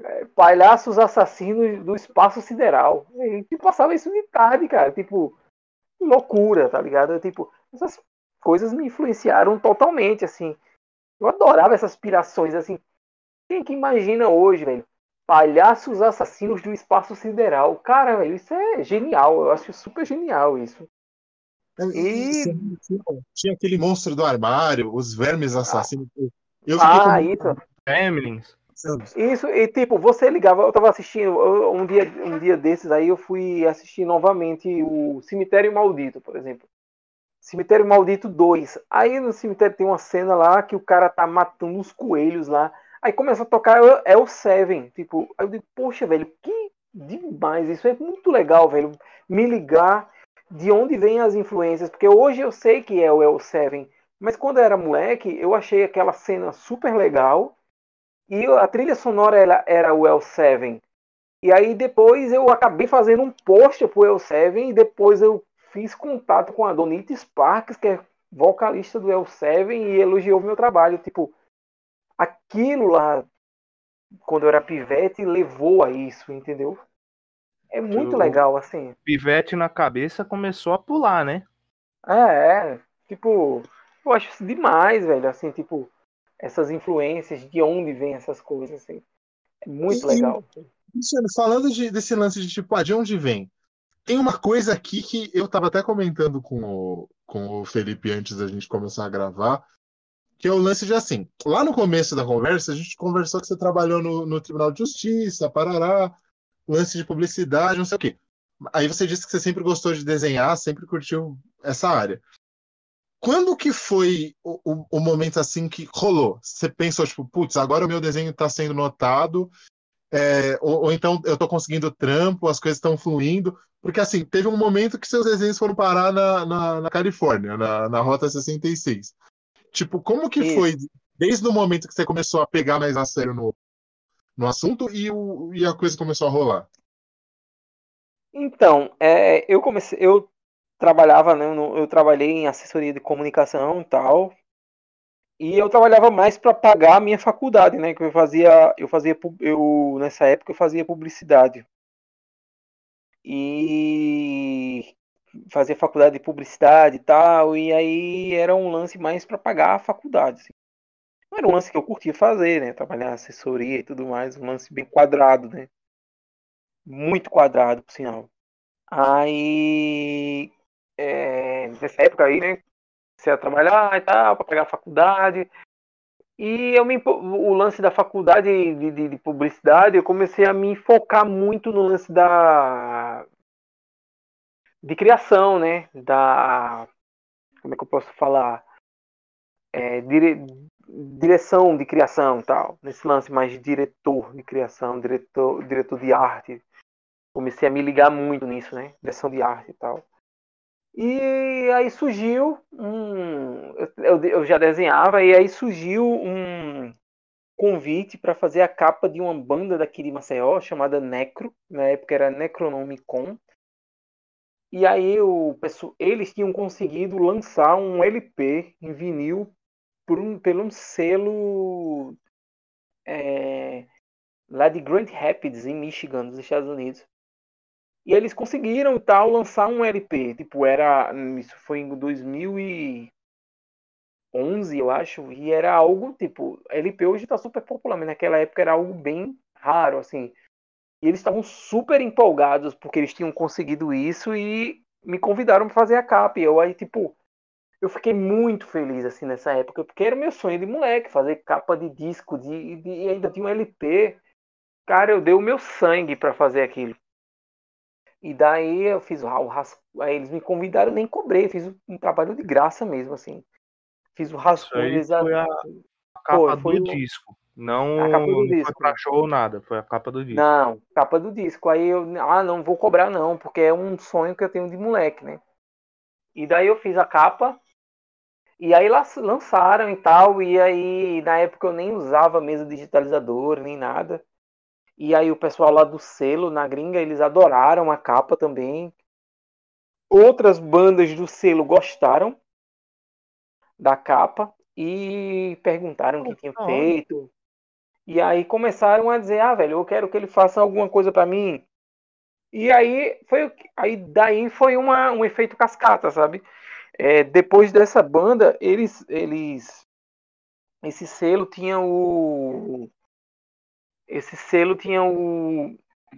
É, palhaços assassinos do espaço sideral. E passava isso de tarde, cara. Tipo, loucura, tá ligado? Tipo, essas coisas me influenciaram totalmente, assim. Eu adorava essas pirações, assim. Quem que imagina hoje, velho? Palhaços assassinos do espaço sideral. Cara, velho, isso é genial. Eu acho super genial isso. É, e... Tinha aquele monstro do armário, os vermes assassinos. Eu fiquei ah, com... isso. Gremlins. Isso, e tipo, você ligava, eu tava assistindo, um dia, um dia desses aí eu fui assistir novamente o Cemitério Maldito, por exemplo. Cemitério Maldito 2. Aí no cemitério tem uma cena lá que o cara tá matando uns coelhos lá. Aí começa a tocar é o Seven. Tipo, aí eu digo, poxa, velho, que demais. Isso é muito legal, velho. Me ligar de onde vêm as influências. Porque hoje eu sei que é o El Seven. Mas quando eu era moleque, eu achei aquela cena super legal. E a trilha sonora era, era o L7. E aí depois eu acabei fazendo um post pro L7 e depois eu fiz contato com a Donita Sparks, que é vocalista do L7 e elogiou meu trabalho. Tipo, aquilo lá, quando eu era pivete, levou a isso, entendeu? É muito o legal, assim. Pivete na cabeça começou a pular, né? É, é. Tipo, eu acho isso demais, velho. Assim, tipo, essas influências, de onde vem essas coisas, assim. É muito e, legal. Luciano, falando de, desse lance de tipo, ah, de onde vem? Tem uma coisa aqui que eu estava até comentando com o, com o Felipe antes da gente começar a gravar, que é o lance de assim, lá no começo da conversa, a gente conversou que você trabalhou no, no Tribunal de Justiça, Parará, lance de publicidade, não sei o quê. Aí você disse que você sempre gostou de desenhar, sempre curtiu essa área. Quando que foi o, o, o, momento assim que rolou? Você pensou, tipo, putz, agora o meu desenho está sendo notado, é, ou, ou, então eu estou conseguindo trampo, as coisas estão fluindo. Porque assim, teve um momento que seus desenhos foram parar na, na, na Califórnia, na, na Rota 66. Tipo, como que Isso. foi desde o momento que você começou a pegar mais a sério no, no assunto e, o, e a coisa começou a rolar? Então, é, eu comecei, eu trabalhava, né, eu trabalhei em assessoria de comunicação e tal. E eu trabalhava mais para pagar a minha faculdade, né, que eu fazia, eu fazia eu nessa época eu fazia publicidade. E fazia faculdade de publicidade e tal, e aí era um lance mais para pagar a faculdade. Assim. Era um lance que eu curtia fazer, né? Trabalhar assessoria e tudo mais, um lance bem quadrado, né? Muito quadrado, por sinal. Aí, é, nessa época aí, né? Comecei a trabalhar e tal, para pagar a faculdade. E eu me, o lance da faculdade de, de, de, publicidade, eu comecei a me focar muito no lance da de criação, né? Da como é que eu posso falar? É, dire, direção de criação, tal. Nesse lance mais diretor de criação, diretor, diretor de arte. Comecei a me ligar muito nisso, né? Direção de arte e tal. E aí surgiu um. Eu, eu já desenhava, e aí surgiu um convite para fazer a capa de uma banda daqui de Maceió chamada Necro. Na época era Necronomicon. E aí o, eles tinham conseguido lançar um LP em vinil por um, pelo um selo é, lá de Grand Rapids, em Michigan, nos Estados Unidos. E eles conseguiram tal lançar um LP. Tipo, era. Isso foi em 2011, eu acho. E era algo, tipo, LP hoje tá super popular, mas naquela época era algo bem raro, assim. E eles estavam super empolgados porque eles tinham conseguido isso e me convidaram para fazer a capa. E eu aí, tipo, eu fiquei muito feliz assim nessa época, porque era meu sonho de moleque, fazer capa de disco, de, de e ainda tinha um LP. Cara, eu dei o meu sangue para fazer aquilo. E daí eu fiz o, o aí eles me convidaram, nem cobrei, fiz um trabalho de graça mesmo, assim. Fiz o rascunho Foi a, a capa foi, do disco. Não, a capa do não disco. foi pra show nada, foi a capa do disco. Não, capa do disco. Aí eu, ah, não vou cobrar não, porque é um sonho que eu tenho de moleque, né? E daí eu fiz a capa, e aí lançaram e tal, e aí na época eu nem usava mesa digitalizadora, nem nada. E aí o pessoal lá do selo, na gringa, eles adoraram a capa também. Outras bandas do selo gostaram da capa e perguntaram o que tinha feito. E aí começaram a dizer: "Ah, velho, eu quero que ele faça alguma coisa para mim". E aí foi aí daí foi uma, um efeito cascata, sabe? É, depois dessa banda, eles eles esse selo tinha o esse selo tinha o,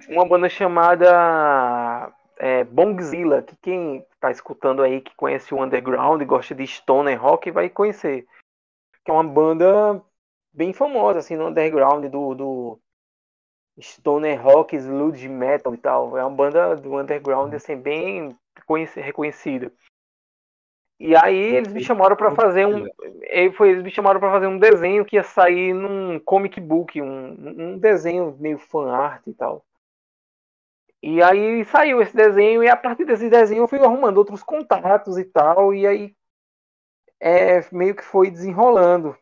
uma banda chamada é, Bongzilla, que quem está escutando aí, que conhece o underground e gosta de stoner rock, vai conhecer. Que é uma banda bem famosa, assim, no underground do, do stoner rock, sludge metal e tal. É uma banda do underground, assim, bem reconhecida. E aí eles me chamaram para fazer um, foi, eles me chamaram para fazer um desenho que ia sair num comic book, um, um desenho meio fan art e tal. E aí saiu esse desenho e a partir desse desenho eu fui arrumando outros contatos e tal e aí é, meio que foi desenrolando,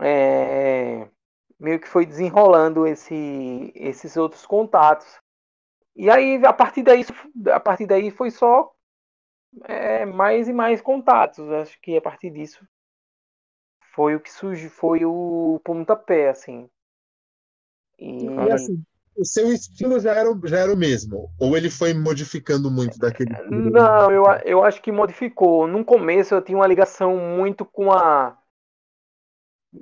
é, meio que foi desenrolando esse, esses outros contatos. E aí a partir daí, a partir daí foi só é, mais e mais contatos. Acho que a partir disso foi o que surgiu, foi o pontapé, assim. E... e assim, o seu estilo já era, já era o mesmo? Ou ele foi modificando muito daquele estilo? Não, eu, eu acho que modificou. No começo eu tinha uma ligação muito com a.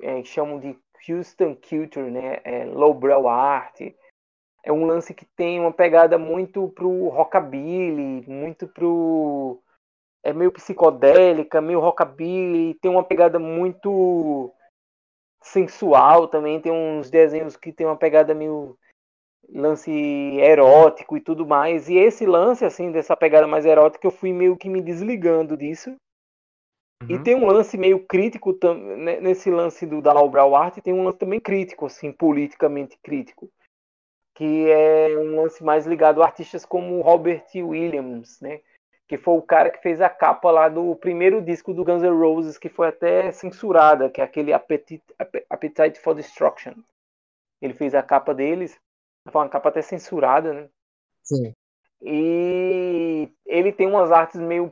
É, chamam de Houston Culture, né? É, lowbrow art. É um lance que tem uma pegada muito pro rockabilly, muito pro é meio psicodélica, meio rockabilly, tem uma pegada muito sensual também, tem uns desenhos que tem uma pegada meio lance erótico e tudo mais. E esse lance assim dessa pegada mais erótica, eu fui meio que me desligando disso. Uhum. E tem um lance meio crítico nesse lance do da Art, tem um lance também crítico assim, politicamente crítico, que é um lance mais ligado a artistas como Robert Williams, né? que foi o cara que fez a capa lá do primeiro disco do Guns N' Roses, que foi até censurada, que é aquele Appetite, Appetite for Destruction. Ele fez a capa deles, foi uma capa até censurada, né? Sim. E ele tem umas artes meio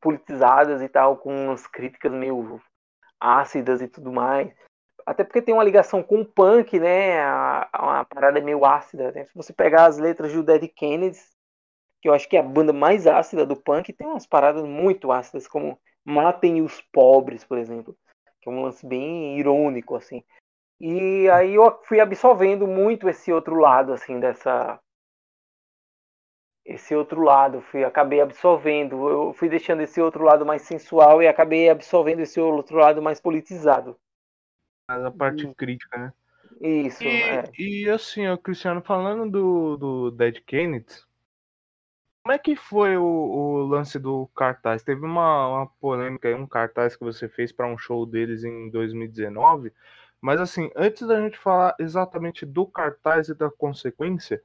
politizadas e tal, com umas críticas meio ácidas e tudo mais. Até porque tem uma ligação com o punk, né? A, uma parada meio ácida. Né? Se você pegar as letras do Dead Kennedys, que eu acho que é a banda mais ácida do punk, tem umas paradas muito ácidas, como Matem os Pobres, por exemplo, que é um lance bem irônico, assim. E aí eu fui absorvendo muito esse outro lado, assim, dessa. Esse outro lado, fui, acabei absorvendo. Eu fui deixando esse outro lado mais sensual e acabei absorvendo esse outro lado mais politizado. Mas a parte hum. crítica, né? Isso. E, é. e assim, o Cristiano, falando do, do Dead Kennedy, como é que foi o, o, lance do cartaz? Teve uma, uma polêmica aí, um cartaz que você fez para um show deles em 2019. Mas assim, antes da gente falar exatamente do cartaz e da consequência,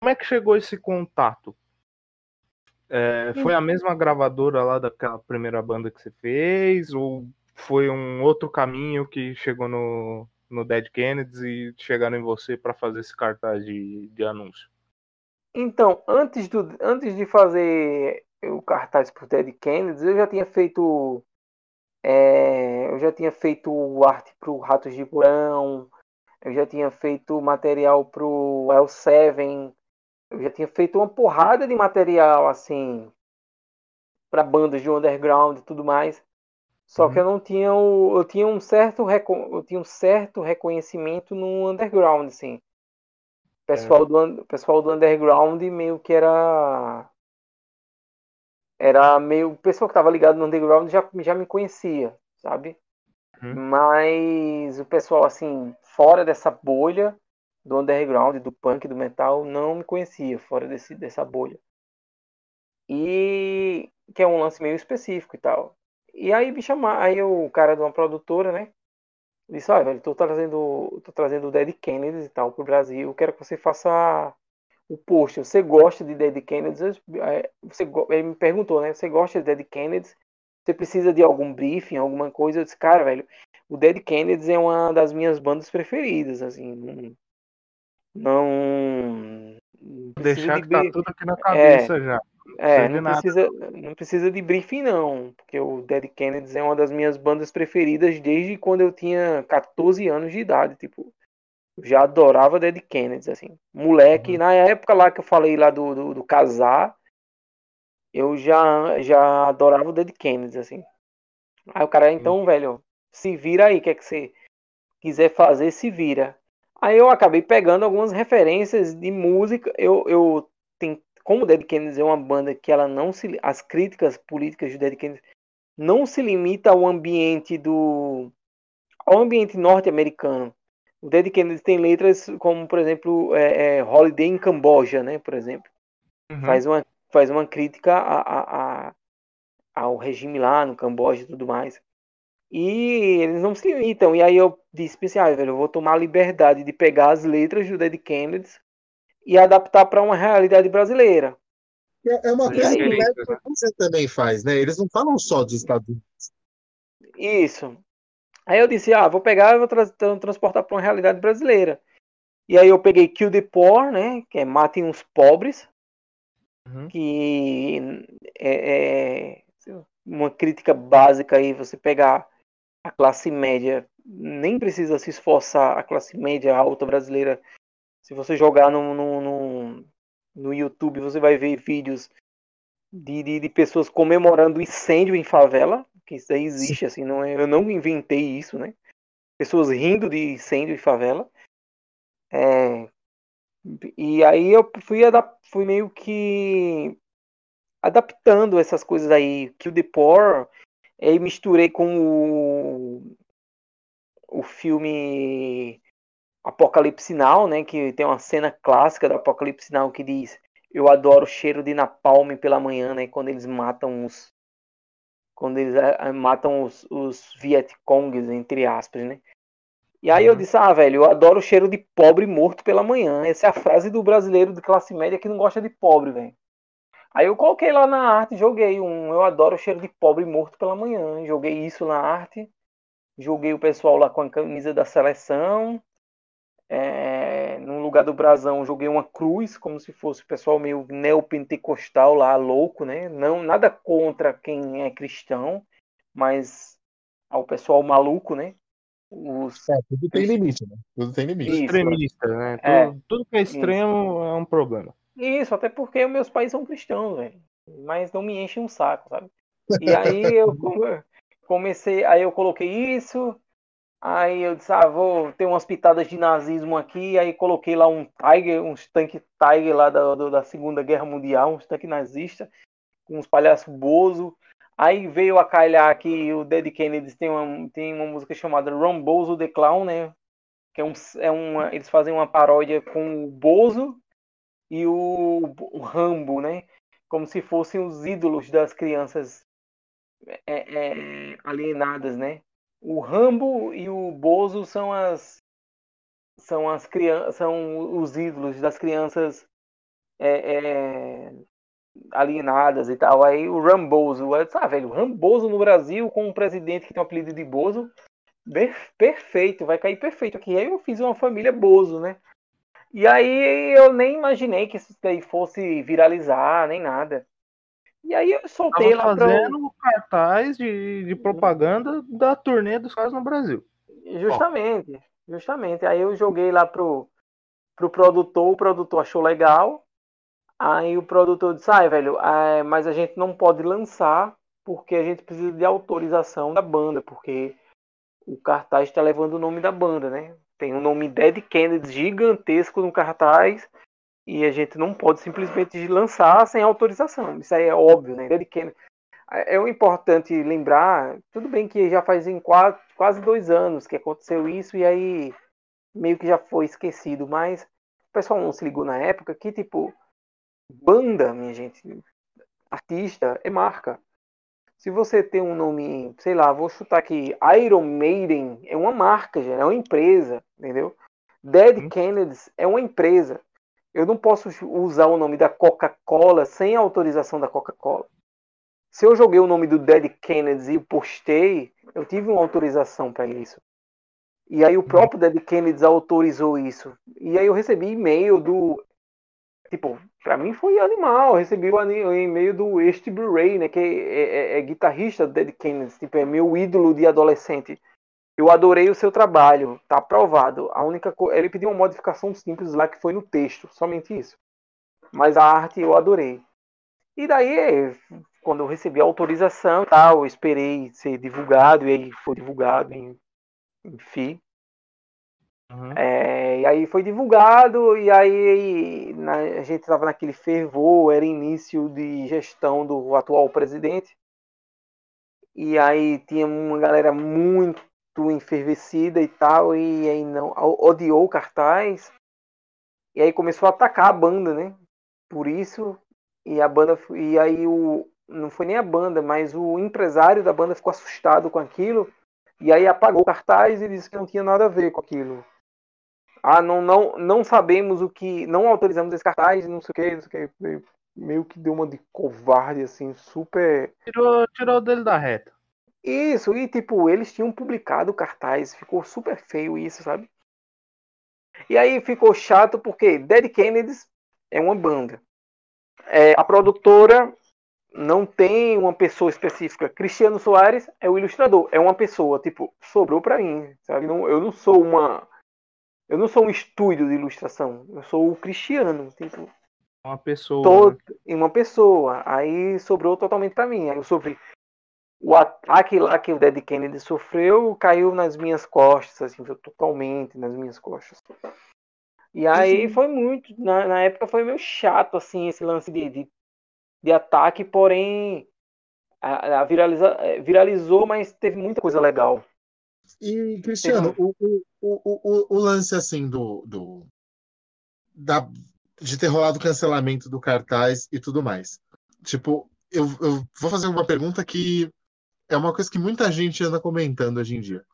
como é que chegou esse contato? É, foi a mesma gravadora lá daquela primeira banda que você fez? Ou foi um outro caminho que chegou no, no Dead Kennedys e chegaram em você para fazer esse cartaz de, de anúncio? Então, antes, do, antes de fazer o cartaz pro Dead Kennedys, eu já tinha feito. É, eu já tinha feito arte pro Ratos de Porão, eu já tinha feito material pro L7, eu já tinha feito uma porrada de material assim para bandas de underground e tudo mais. Só uhum. que eu não tinha o, eu tinha um certo eu tinha um certo reconhecimento no underground, assim. O pessoal é. do pessoal do underground meio que era era meio o pessoal que estava ligado no underground já já me conhecia, sabe? Uhum. Mas o pessoal assim, fora dessa bolha do underground, do punk, do metal, não me conhecia fora desse, dessa bolha. E que é um lance meio específico e tal. E aí me chamar, aí o cara de uma produtora, né? Disse, olha, velho, tô trazendo, tô trazendo o Dead Kennedys e tal pro Brasil, quero que você faça o post. Você gosta de Dead Kennedys? Você, ele me perguntou, né? Você gosta de Dead Kennedys? Você precisa de algum briefing, alguma coisa? Eu disse, cara, velho, o Dead Kennedys é uma das minhas bandas preferidas, assim. Não. não Deixar de que tá tudo aqui na cabeça é, já. É, não precisa, não precisa de briefing não, porque o Dead Kennedys é uma das minhas bandas preferidas desde quando eu tinha 14 anos de idade, tipo, eu já adorava Dead Kennedys, assim, moleque, uhum. na época lá que eu falei lá do, do, do, casar, eu já, já adorava o Dead Kennedys, assim, aí o cara, então, uhum. velho, se vira aí, quer que você quiser fazer, se vira. Aí eu acabei pegando algumas referências de música, eu, eu como Dead Kennedys é uma banda que ela não se as críticas políticas do Dead Kennedys não se limita ao ambiente do ao ambiente norte-americano. O Dead Kennedys tem letras como, por exemplo, é, é, Holiday in Camboja, né, por exemplo. Uhum. Faz uma faz uma crítica a, a, a, ao regime lá no Camboja e tudo mais. E eles não se limitam. E aí eu disse, pensei, ah, velho, eu vou tomar a liberdade de pegar as letras do Dead Kennedys e adaptar para uma realidade brasileira. É, é uma coisa aí, que você também faz, né? Eles não falam só dos Estados Unidos. Isso. Aí eu disse, ah, vou pegar e vou tra transportar para uma realidade brasileira. E aí eu peguei Kill the Poor, né? Que é Matem os Pobres. Uhum. Que é, é, uma crítica básica aí, você pegar a classe média, nem precisa se esforçar, a classe média alta brasileira se você jogar no, no, no, no YouTube, você vai ver vídeos de, de, de, pessoas comemorando incêndio em favela, que isso aí existe, assim, não é, eu não inventei isso, né? Pessoas rindo de incêndio em favela. É, e aí eu fui, fui meio que adaptando essas coisas aí, que o The Poor, aí misturei com o, o filme Apocalipse Now, né, que tem uma cena clássica do Apocalipse Now que diz: "Eu adoro o cheiro de napalm pela manhã", né, quando eles matam os quando eles uh, matam os, os Vietcongs, entre aspas, né? E aí eu uhum. disse: "Ah, velho, eu adoro o cheiro de pobre morto pela manhã". Essa é a frase do brasileiro de classe média que não gosta de pobre, velho. Aí eu coloquei lá na arte, joguei um, eu adoro o cheiro de pobre morto pela manhã, joguei isso na arte. Joguei o pessoal lá com a camisa da seleção, é, no lugar do brasão, joguei uma cruz, como se fosse o pessoal meio neopentecostal lá, louco, né? Não, nada contra quem é cristão, mas ao pessoal maluco, né? Os... É, tudo tem limite, né? Tudo tem limite. Extremista, né? É, tudo, tudo, que é extremo isso. é um problema. Isso, até porque meus pais são cristãos, velho. Mas não me enchem um saco, sabe? E aí eu comecei, aí eu coloquei isso, aí eu disse, ah, vou ter umas pitadas de nazismo aqui, aí coloquei lá um Tiger, uns tanques Tiger lá da, da Segunda Guerra Mundial, uns tanques nazistas, com uns palhaços bozo. Aí veio a calhar que o Dead Kennedys tem uma, tem uma música chamada Rumbozo the Clown, né? Que é um, é uma, eles fazem uma paródia com o Bozo e o, o Rambo, né? Como se fossem os ídolos das crianças é, é, alienadas, né? O Rambo e o Bozo são as são as crianças são os ídolos das crianças é, é alienadas e tal. Aí o Rambozo, disse, ah, velho, Rambozo no Brasil com um presidente que tem o apelido de Bozo, perfeito, vai cair perfeito aqui. Aí eu fiz uma família Bozo, né? E aí eu nem imaginei que isso daí fosse viralizar, nem nada. E aí eu soltei Tava lá fazendo pra... cartaz de, de propaganda da turnê dos caras no Brasil. Justamente, justamente. Aí eu joguei lá pro, pro produtor, o produtor achou legal. Aí o produtor disse, ah, velho, é, mas a gente não pode lançar porque a gente precisa de autorização da banda, porque o cartaz está levando o nome da banda, né? Tem o um nome Dead Kennedy gigantesco no cartaz e a gente não pode simplesmente lançar sem autorização. Isso aí é óbvio, né? Dead Kennedy. É, é o importante lembrar, tudo bem que já faz em quase, quase dois anos que aconteceu isso e aí meio que já foi esquecido, mas o pessoal não se ligou na época que, tipo, Banda, minha gente, artista é marca. Se você tem um nome, sei lá, vou chutar aqui, Iron Maiden é uma marca, já, é uma empresa, entendeu? Dead hum. Kennedys é uma empresa. Eu não posso usar o nome da Coca-Cola sem autorização da Coca-Cola. Se eu joguei o nome do Dead Kennedys e postei, eu tive uma autorização para isso. E aí o próprio Dead Kennedys autorizou isso. E aí eu recebi e-mail do tipo, pra mim foi animal. Eu recebi o e-mail do Steve Ray, né? Que é, é, é, guitarrista do Dead Kennedys, tipo, é meu ídolo de adolescente. Eu adorei o seu trabalho, tá aprovado. A única coisa, ele pediu uma modificação simples lá que foi no texto, somente isso. Mas a arte eu adorei. E daí, quando eu recebi a autorização, tal, eu esperei ser divulgado e aí foi divulgado, enfim. Uhum. É, e aí foi divulgado, e aí na, a gente estava naquele fervor, era início de gestão do atual presidente. E aí tinha uma galera muito enfervecida e tal, e aí não odiou o cartaz. E aí começou a atacar a banda, né? Por isso, e a banda e aí o não foi nem a banda, mas o empresário da banda ficou assustado com aquilo. E aí apagou o cartaz e disse que não tinha nada a ver com aquilo ah, não, não, não sabemos o que, não autorizamos esse cartaz, não sei o que, não sei o que, meio que deu uma de covarde, assim, super. Tirou, tirou dele da reta. Isso, e tipo, eles tinham publicado cartaz, ficou super feio isso, sabe? E aí ficou chato porque Dead Kennedys é uma banda. É, a produtora não tem uma pessoa específica. Cristiano Soares é o ilustrador, é uma pessoa, tipo, sobrou para mim, sabe? Não, eu não sou uma eu não sou um estúdio de ilustração, eu sou o Cristiano, tipo, uma pessoa. Todo, né? Uma pessoa. Aí sobrou totalmente para mim. Aí eu sofri. O ataque lá que o Dead Kennedy sofreu caiu nas minhas costas, assim, totalmente nas minhas costas. E aí foi muito. Na, na, época foi meio chato, assim, esse lance de, de, de ataque, porém a, a viraliza, viralizou, mas teve muita coisa legal. E, Cristiano, o, o, o, o, lance assim do, do da, de ter rolado o cancelamento do cartaz e tudo mais. Tipo, eu, eu vou fazer uma pergunta que é uma coisa que muita gente anda comentando hoje em dia.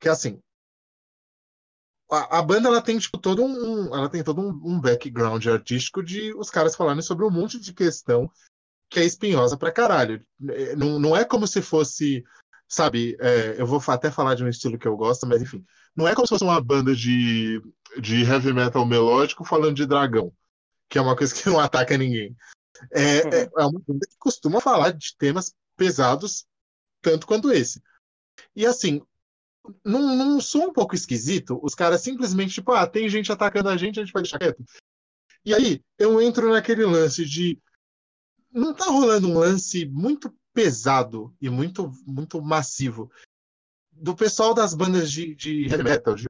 Que é assim, a, a, banda ela tem tipo todo um, ela tem todo um, um, background artístico de os caras falarem sobre um monte de questão que é espinhosa pra caralho. É, não, não é como se fosse sabe, é, eu vou até falar de um estilo que eu gosto, mas enfim, não é como se fosse uma banda de, de heavy metal melódico falando de dragão, que é uma coisa que não ataca ninguém. É, é, é uma banda que costuma falar de temas pesados tanto quanto esse. E assim, não, não sou um pouco esquisito os caras simplesmente, tipo, ah, tem gente atacando a gente, a gente vai deixar quieto. E aí eu entro naquele lance de não tá rolando um lance muito pesado e muito muito massivo do pessoal das bandas de, de heavy metal, de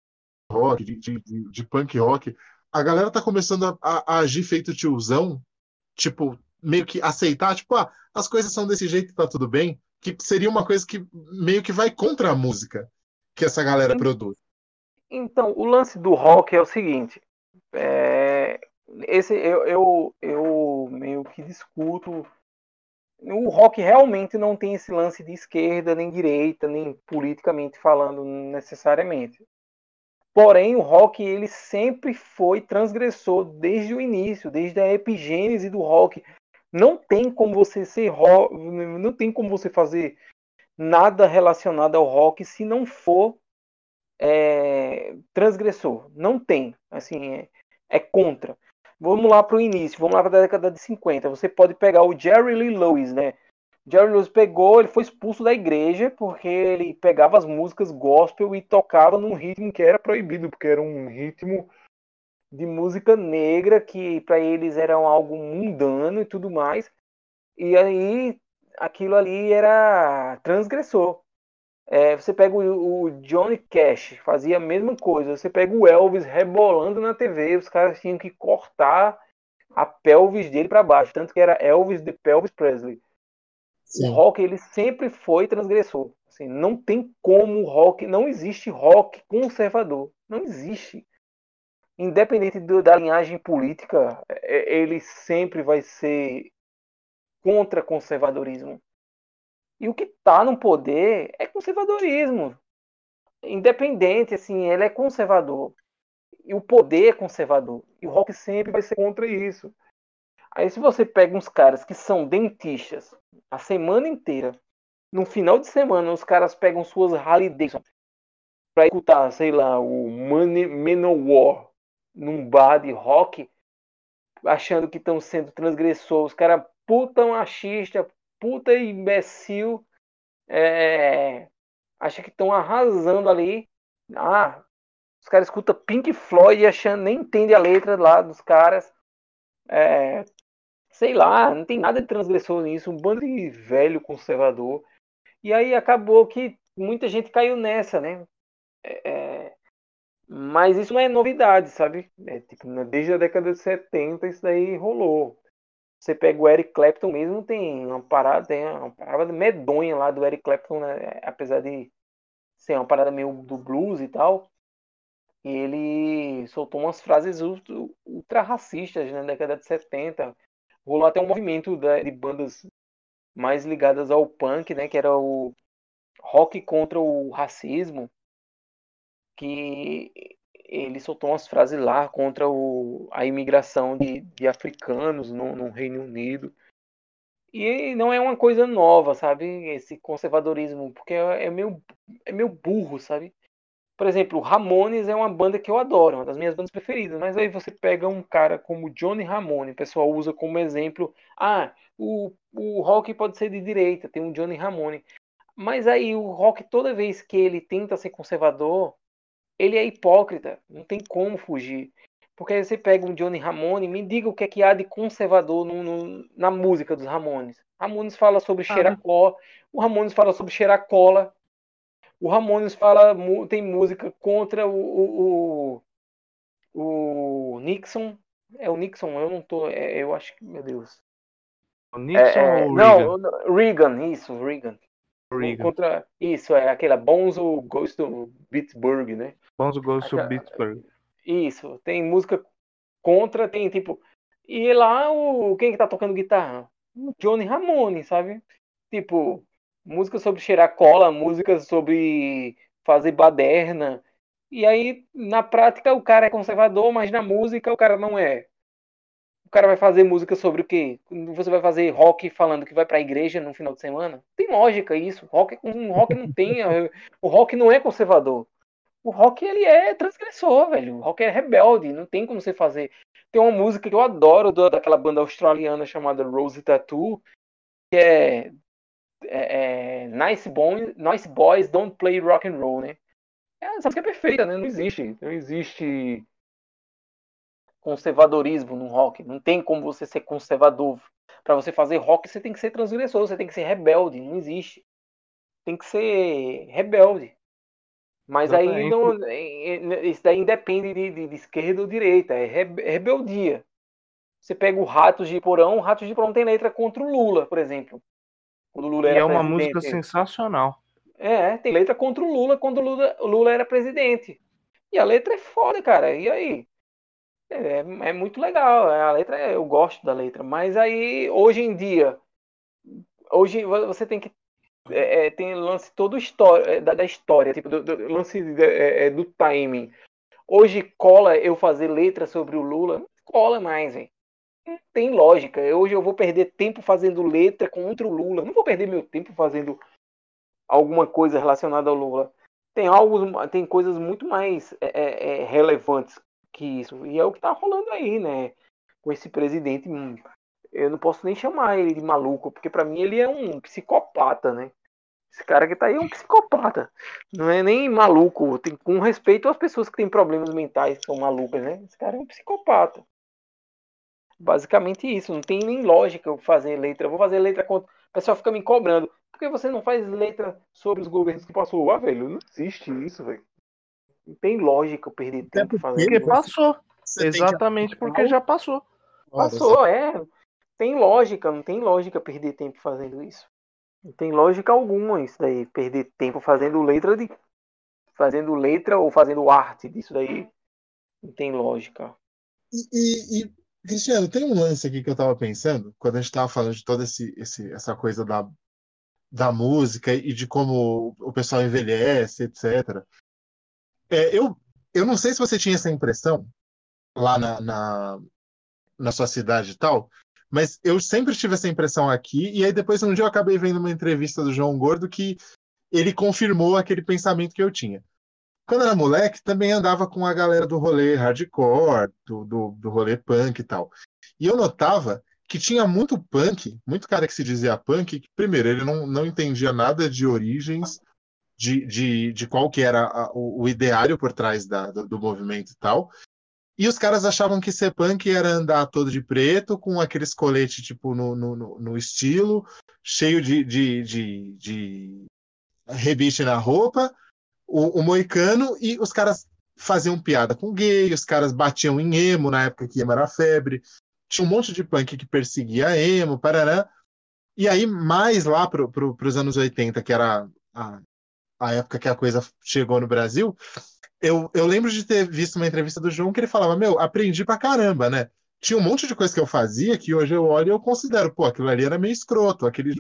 rock, de, de, de, punk rock. A galera tá começando a, a, a agir feito tiozão, tipo, meio que aceitar, tipo, ah, as coisas são desse jeito, tá tudo bem, que seria uma coisa que meio que vai contra a música que essa galera Sim. produz. Então, o lance do rock é o seguinte, é, esse eu, eu, eu meio que discuto o rock realmente não tem esse lance de esquerda nem direita, nem politicamente falando necessariamente. Porém, o rock ele sempre foi transgressor desde o início, desde a epigênese do rock. Não tem como você ser rock, não tem como você fazer nada relacionado ao rock se não for é, transgressor. Não tem, assim, é, é contra. Vamos lá para o início, vamos lá para a década de 50. Você pode pegar o Jerry Lee Lewis, né? Jerry Lewis pegou, ele foi expulso da igreja porque ele pegava as músicas gospel e tocava num ritmo que era proibido, porque era um ritmo de música negra que para eles era algo mundano e tudo mais. E aí aquilo ali era transgressor. É, você pega o, o, Johnny Cash, fazia a mesma coisa. Você pega o Elvis rebolando na TV, os caras tinham que cortar a pelvis dele para baixo, tanto que era Elvis de Pelvis Presley. Sim. O rock ele sempre foi transgressor. Assim, não tem como o rock, não existe rock conservador, não existe. Independente do, da linhagem política, é, ele sempre vai ser contra conservadorismo. E o que está no poder é conservadorismo. Independente, assim, ele é conservador. E o poder é conservador. E o rock sempre vai ser contra isso. Aí se você pega uns caras que são dentistas a semana inteira, no final de semana os caras pegam suas Harley Davidson para escutar, sei lá, o Manowar num bar de rock, achando que estão sendo transgressores. Os caras puta machista, puta imbecil, é, acha que estão arrasando ali. Ah, os caras escutam Pink Floyd achando, nem entende a letra lá dos caras. É, sei lá, não tem nada de transgressor nisso, um bando de velho conservador. E aí acabou que muita gente caiu nessa, né? É, é mas isso não é novidade, sabe? É, tipo, desde a década de 70 isso daí rolou. Você pega o Eric Clapton mesmo, tem uma parada, tem uma parada medonha lá do Eric Clapton, né? apesar de ser uma parada meio do blues e tal. E ele soltou umas frases ultra racistas né, na década de 70. Rolou até um movimento de bandas mais ligadas ao punk, né? Que era o rock contra o racismo. Que ele soltou umas frases lá contra o, a imigração de, de africanos no, no, Reino Unido. E não é uma coisa nova, sabe? Esse conservadorismo, porque é, é meio, é meio burro, sabe? Por exemplo, Ramones é uma banda que eu adoro, uma das minhas bandas preferidas. Mas aí você pega um cara como Johnny Ramone, o pessoal usa como exemplo. Ah, o, o rock pode ser de direita, tem um Johnny Ramone. Mas aí o rock, toda vez que ele tenta ser conservador, ele é hipócrita, não tem como fugir. Porque aí você pega um Johnny Ramone, me diga o que é que há de conservador no, no, na música dos Ramones. Ramones fala sobre ah, cola, o Ramones fala sobre cheirar cola, o Ramones fala, tem música contra o, o, o, Nixon. É o Nixon, eu não tô. É, eu acho que, meu Deus. O Nixon é, ou Reagan? Não, Reagan, isso, Reagan. Reagan. Contra, isso, é aquela Bonzo Goes to Pittsburgh, né? Bonzo Goes to Pittsburgh. Isso, tem música contra, tem tipo. E lá o. Quem que tá tocando guitarra? O Johnny Ramone, sabe? Tipo, música sobre cheirar cola, música sobre fazer baderna. E aí, na prática, o cara é conservador, mas na música o cara não é o cara vai fazer música sobre o quê? Você vai fazer rock falando que vai pra igreja no final de semana? Tem lógica isso. Rock, um rock não tem. o rock não é conservador. O rock ele é transgressor, velho. O rock é rebelde. Não tem como você fazer. Tem uma música que eu adoro daquela banda australiana chamada Rose Tattoo, que é, é, é nice, Boy, nice Boys Don't Play Rock and Roll, né? Essa música é perfeita, né? Não existe. Não existe conservadorismo no rock. Não tem como você ser conservador. Para você fazer rock, você tem que ser transgressor, você tem que ser rebelde. Não existe. Tem que ser rebelde. Mas aí não, isso daí independe de, de, de esquerda ou direita, é, é rebeldia. Você pega o Ratos de Porão, o Ratos de Porão tem letra contra o Lula, por exemplo. Quando o Lula e é uma presidente. música sensacional. É, tem letra contra o Lula quando o Lula, o Lula era presidente. E a letra é foda, cara. E aí? É, é muito legal. A letra, eu gosto da letra. Mas aí, hoje em dia, hoje você tem que é, é, tem lance todo história, é, da, da, história, tipo, do, do lance é, é, do timing. Hoje cola eu fazer letra sobre o Lula, não cola mais. Não tem lógica. Hoje eu vou perder tempo fazendo letra contra o Lula. Não vou perder meu tempo fazendo alguma coisa relacionada ao Lula. Tem algo, tem coisas muito mais é, relevantes que isso. E é o que tá rolando aí, né? Com esse presidente hum, eu não posso nem chamar ele de maluco, porque para mim ele é um psicopata, né? Esse cara que tá aí é um psicopata. Não é nem maluco. Tem, com respeito às pessoas que têm problemas mentais, que são malucas, né? Esse cara é um psicopata. Basicamente isso. Não tem nem lógica eu fazer letra. Eu vou fazer letra contra. O pessoal fica me cobrando. Por que você não faz letra sobre os governos que passou? Ah, velho, não existe isso, velho. Não tem lógica eu perder tempo fazendo. Porque passou. Exatamente porque já passou. Passou, é. Tem lógica, não tem lógica perder tempo fazendo isso. Não tem lógica alguma isso daí, perder tempo fazendo letra de. fazendo letra ou fazendo arte disso daí. Não tem lógica. E, e, e, Cristiano, tem um lance aqui que eu tava pensando, quando a gente tava falando de toda esse, esse, essa coisa da, da música e de como o pessoal envelhece, etc. É, eu, eu não sei se você tinha essa impressão lá na, na, na sua cidade e tal, mas eu sempre tive essa impressão aqui, e aí depois um dia eu acabei vendo uma entrevista do João Gordo que ele confirmou aquele pensamento que eu tinha. Quando era moleque, também andava com a galera do rolê hardcore, do, do, do rolê punk e tal. E eu notava que tinha muito punk, muito cara que se dizia punk, que primeiro ele não, não entendia nada de origens, de, de, de qual que era a, o, o, ideário por trás da, do, do, movimento e tal. E os caras achavam que ser punk era andar todo de preto, com aqueles coletes, tipo, no, no, no estilo, cheio de, de, de, de rebite na roupa, o, o moicano, e os caras faziam piada com gay, os caras batiam em emo na época que emo era febre. Tinha um monte de punk que perseguia emo, parará. E aí, mais lá para pro, os anos 80, que era a, a época que a coisa chegou no Brasil, eu, eu lembro de ter visto uma entrevista do João que ele falava, meu, aprendi pra caramba, né? Tinha um monte de coisa que eu fazia que hoje eu olho e eu considero, pô, aquilo ali era meio escroto, aquele,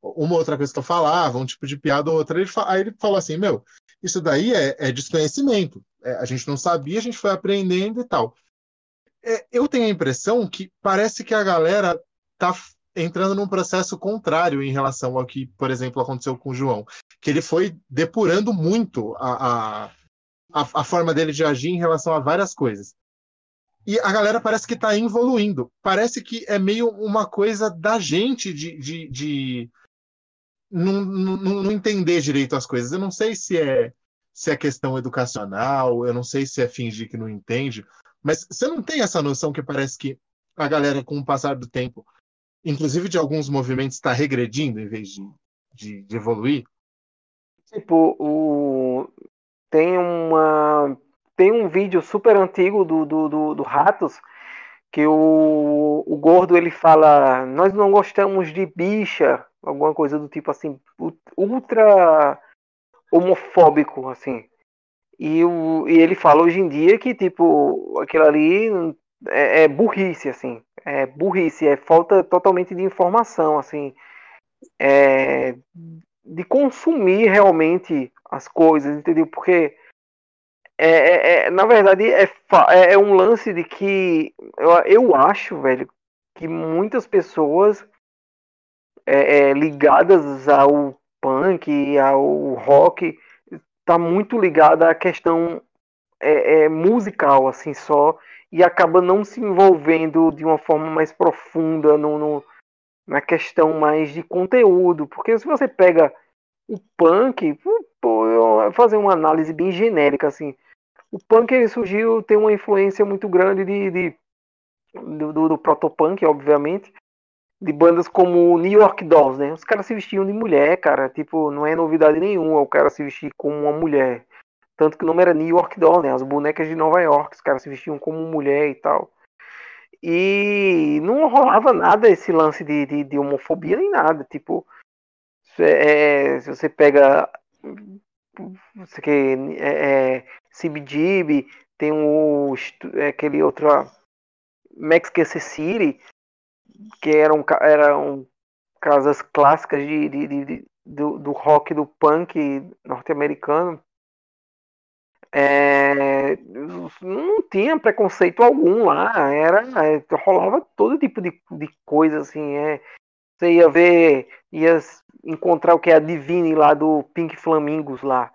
uma outra coisa que eu falava, um tipo de piada ou outra. Ele, aí ele falou assim, meu, isso daí é, é desconhecimento. É, a gente não sabia, a gente foi aprendendo e tal. É, eu tenho a impressão que parece que a galera tá entrando num processo contrário em relação ao que, por exemplo, aconteceu com o João. Que ele foi depurando muito a, a a, forma dele de agir em relação a várias coisas. E a galera parece que está evoluindo. Parece que é meio uma coisa da gente de, de, de não, não, não, entender direito as coisas. Eu não sei se é, se é questão educacional, eu não sei se é fingir que não entende, mas você não tem essa noção que parece que a galera, com o passar do tempo, inclusive de alguns movimentos, está regredindo em vez de, de, de evoluir? Tipo, o tem uma tem um vídeo super antigo do, do, do, do Ratos que o, o gordo ele fala nós não gostamos de bicha alguma coisa do tipo assim ultra homofóbico assim e, o, e ele fala hoje em dia que tipo aquilo ali é, é burrice assim é burrice é falta totalmente de informação assim é, de consumir realmente as coisas, entendeu? Porque é, é, é na verdade é, é, é um lance de que eu, eu acho, velho, que muitas pessoas é, é, ligadas ao punk, ao rock, tá muito ligada à questão musical, assim, só, e acaba não se envolvendo de uma forma mais profunda no, no, na questão mais de conteúdo. Porque se você pega o punk, pô, eu fazer uma análise bem genérica assim. O punk ele surgiu, tem uma influência muito grande de, de do, do, do protopunk, obviamente, de bandas como New York Dolls, né? Os caras se vestiam de mulher, cara, tipo, não é novidade nenhuma o cara se vestir como uma mulher. Tanto que o nome era New York Dolls, né? As bonecas de Nova York, os caras se vestiam como mulher e tal. E não rolava nada esse lance de, de, de homofobia nem nada. Tipo, é, se você pega. Você que, é, é, tem o, é, aquele outro. Mexican City, que eram, eram casas clássicas de, de, de do, do rock do punk norte-americano é, não tinha preconceito algum lá, era é, rolava todo tipo de, de coisa assim, é, você ia ver, ia encontrar o que é a Divine lá do Pink Flamingos lá,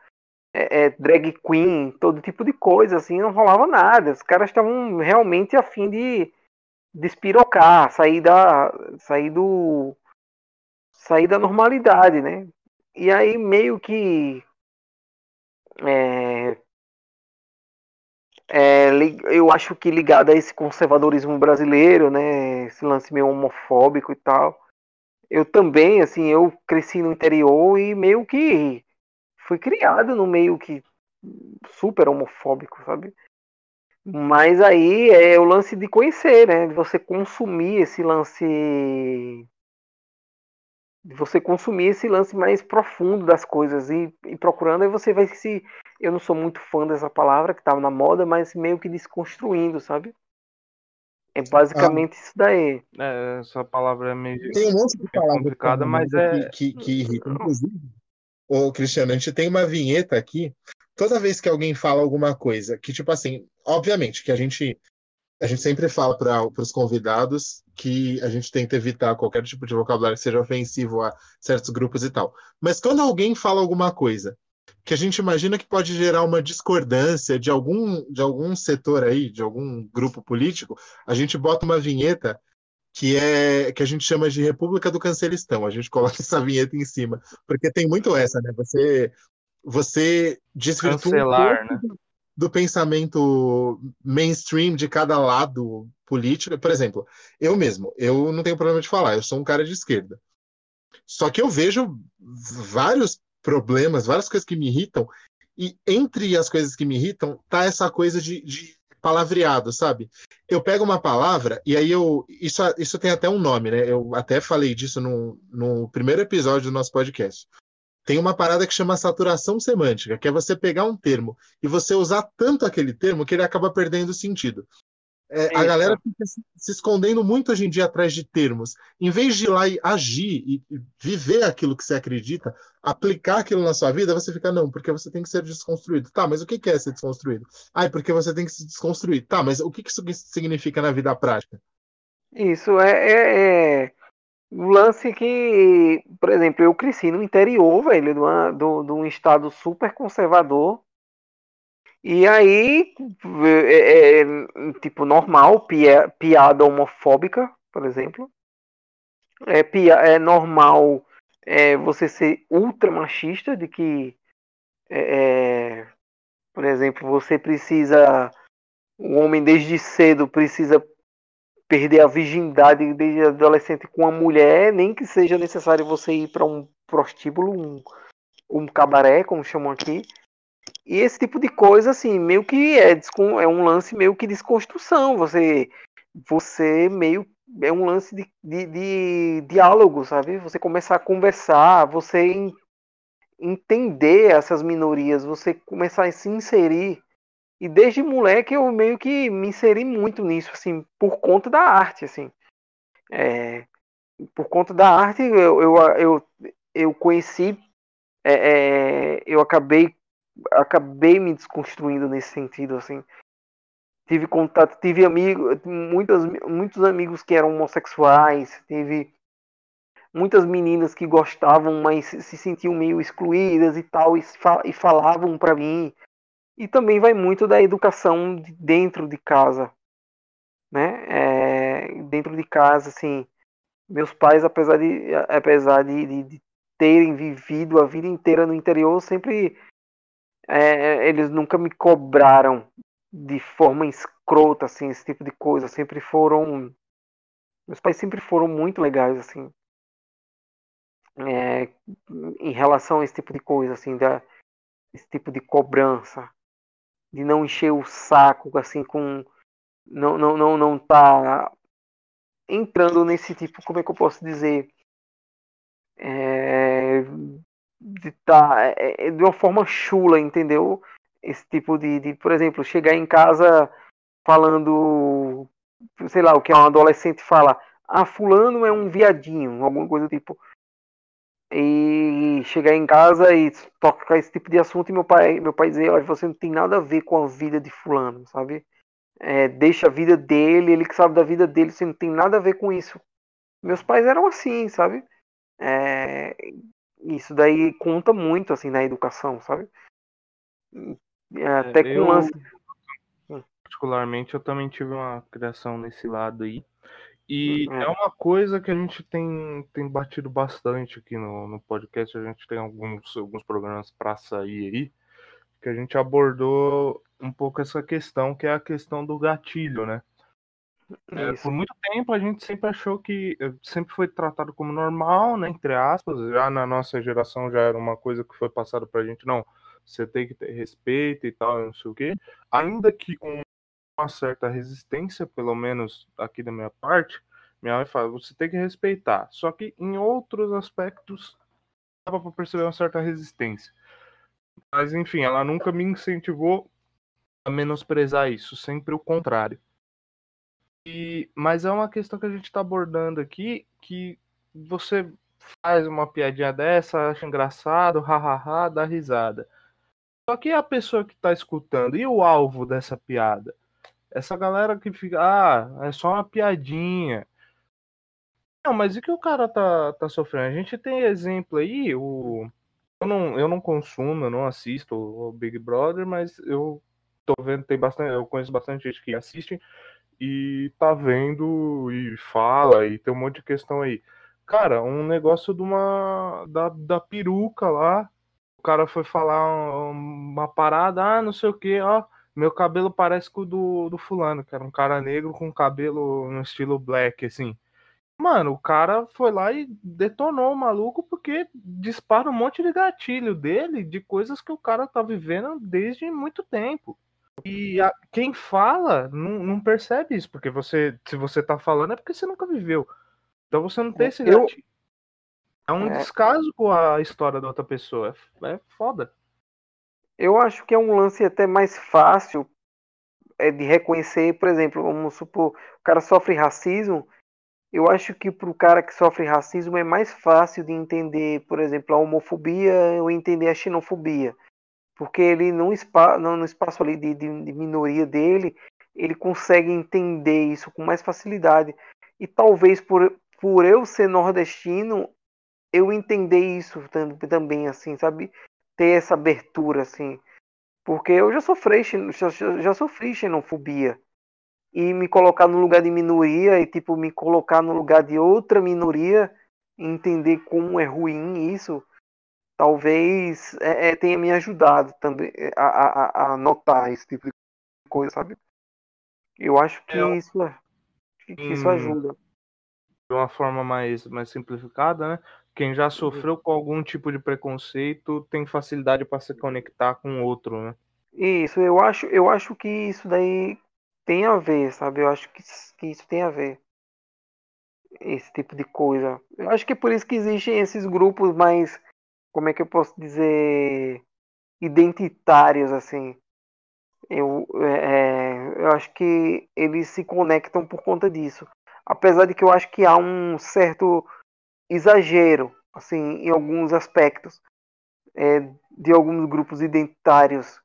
é, é, drag queen, todo tipo de coisa assim, não rolava nada, os caras estavam realmente afim de despirocar, sair da, sair do, sair da normalidade, né? E aí meio que é, é, eu acho que ligado a esse conservadorismo brasileiro, né, esse lance meio homofóbico e tal. Eu também, assim, eu cresci no interior e meio que fui criado no meio que super homofóbico, sabe? Mas aí é o lance de conhecer, né? De você consumir esse lance de você consumir esse lance mais profundo das coisas e, e, procurando, aí você vai se. Eu não sou muito fã dessa palavra que estava na moda, mas meio que desconstruindo, sabe? É basicamente ah, isso daí. É, essa palavra é meio. Tem um monte de palavra complicada, mas é. Que, que, que irrita. Inclusive, ô, Cristiano, a gente tem uma vinheta aqui. Toda vez que alguém fala alguma coisa, que, tipo assim, obviamente que a gente a gente sempre fala para os convidados que a gente tenta evitar qualquer tipo de vocabulário que seja ofensivo a certos grupos e tal. Mas quando alguém fala alguma coisa que a gente imagina que pode gerar uma discordância de algum, de algum setor aí, de algum grupo político, a gente bota uma vinheta que é que a gente chama de República do Cancelistão. A gente coloca essa vinheta em cima, porque tem muito essa, né? Você você desvirtua Cancelar, um né? Do pensamento mainstream de cada lado político. Por exemplo, eu mesmo, eu não tenho problema de falar, eu sou um cara de esquerda. Só que eu vejo vários problemas, várias coisas que me irritam, e entre as coisas que me irritam tá essa coisa de, de palavreado, sabe? Eu pego uma palavra e aí eu. Isso, isso tem até um nome, né? Eu até falei disso no, no primeiro episódio do nosso podcast tem uma parada que chama saturação semântica, que é você pegar um termo e você usar tanto aquele termo que ele acaba perdendo sentido. É, a galera fica se escondendo muito hoje em dia atrás de termos. Em vez de ir lá e agir e viver aquilo que você acredita, aplicar aquilo na sua vida, você fica, não, porque você tem que ser desconstruído. Tá, mas o que é ser desconstruído? Ah, porque você tem que se desconstruir. Tá, mas o que isso significa na vida prática? Isso é, é, é o lance que, por exemplo, eu cresci no interior, velho, de, uma, do, de um estado super conservador. E aí, é, é, tipo, normal, pia, piada homofóbica, por exemplo. É, pia, é normal é, você ser ultra machista, de que, é, é por exemplo, você precisa. O homem desde cedo precisa perder a virgindade desde adolescente com uma mulher, nem que seja necessário você ir para um prostíbulo, um, um cabaré, como chamam aqui. E esse tipo de coisa, assim, meio que é, é um lance meio que desconstrução. Você, você meio é um lance de, de, de diálogo, sabe? Você começar a conversar, você entender essas minorias, você começar a se inserir e desde moleque eu meio que me inseri muito nisso, assim, por conta da arte, assim. É, por conta da arte, eu, eu, eu, eu conheci, é, é, eu acabei, acabei me desconstruindo nesse sentido, assim. Tive contato, tive amigos, muitos, muitos amigos que eram homossexuais, tive muitas meninas que gostavam, mas se sentiam meio excluídas e tal, e, falavam para mim e também vai muito da educação dentro de casa, né? É, dentro de casa, assim, meus pais, apesar de, apesar de, de, de terem vivido a vida inteira no interior, sempre é, eles nunca me cobraram de forma escrota, assim, esse tipo de coisa. Sempre foram. Meus pais sempre foram muito legais, assim. É, em relação a esse tipo de coisa, assim, da, esse tipo de cobrança. De não encher o saco, assim, com. Não, não, não, não tá entrando nesse tipo, como é que eu posso dizer? É, de tá é, é, de uma forma chula, entendeu? Esse tipo de, de, por exemplo, chegar em casa falando, sei lá, o que um adolescente fala, ah, fulano é um viadinho, alguma coisa do tipo. E chegar em casa e tocar esse tipo de assunto e meu pai, meu pai dizer, olha, você não tem nada a ver com a vida de fulano, sabe? É, deixa a vida dele, ele que sabe da vida dele, você não tem nada a ver com isso. Meus pais eram assim, sabe? É, isso daí conta muito assim na educação, sabe? É, até com eu, lance. Particularmente, eu também tive uma criação nesse lado aí. E é. é uma coisa que a gente tem, tem batido bastante aqui no, no podcast. A gente tem alguns, alguns programas para sair aí, que a gente abordou um pouco essa questão, que é a questão do gatilho, né? É, por muito tempo a gente sempre achou que eh, sempre foi tratado como normal, né, entre aspas, já na nossa geração já era uma coisa que foi passada pra gente, não, você tem que ter respeito e tal, não sei o quê, ainda que uma certa resistência, pelo menos aqui da minha parte, minha mãe fala, você tem que respeitar, só que em outros aspectos dava para perceber uma certa resistência. Mas enfim, ela nunca me incentivou a menosprezar isso, sempre o contrário. E, mas é uma questão que a gente está abordando aqui, que você faz uma piadinha dessa, acha engraçado, hahaha, dá risada. Só que a pessoa que está escutando, e o alvo dessa piada? Essa galera que fica, ah, é só uma piadinha. Não, mas e que o cara tá, tá sofrendo? A gente tem exemplo aí, o... eu, não, eu não consumo, eu não assisto o Big Brother, mas eu tô vendo, tem bastante, eu conheço bastante gente que assiste e tá vendo e fala e tem um monte de questão aí. Cara, um negócio de uma da, da peruca lá. O cara foi falar uma parada, ah, não sei o que, ó, meu cabelo parece com o do, do fulano, que era um cara negro com cabelo no estilo black, assim. Mano, o cara foi lá e detonou o maluco porque dispara um monte de gatilho dele de coisas que o cara tá vivendo desde muito tempo. E a, quem fala não, não, percebe isso, porque você, se você tá falando é porque você nunca viveu. Então você não tem esse eu... É um é... descaso com a história da outra pessoa. É, é foda. Eu acho que é um lance até mais fácil é, de reconhecer, por exemplo, vamos supor, o cara sofre racismo. Eu acho que para o cara que sofre racismo é mais fácil de entender, por exemplo, a homofobia ou entender a xenofobia porque ele no, espaço, no, espaço ali de, de, de, minoria dele, ele consegue entender isso com mais facilidade. E talvez por, por eu ser nordestino, eu entender isso também, assim, sabe? Ter essa abertura, assim. Porque eu já sofri, já, já sofri xenofobia. E me colocar no lugar de minoria e, tipo, me colocar no lugar de outra minoria, entender como é ruim isso, talvez é, é, tenha me ajudado também é, a, a, a, notar esse tipo de coisa, sabe? Eu acho que é, isso, que hum, isso ajuda. De uma forma mais, mais simplificada, né? Quem já sofreu com algum tipo de preconceito tem facilidade para se conectar com outro, né? Isso, eu acho, eu acho que isso daí tem a ver, sabe? Eu acho que, que isso tem a ver. Esse tipo de coisa. Eu acho que é por isso que existem esses grupos mais como é que eu posso dizer, identitários, assim. Eu, é, eu acho que eles se conectam por conta disso. Apesar de que eu acho que há um certo exagero, assim, em alguns aspectos, é, de alguns grupos identitários.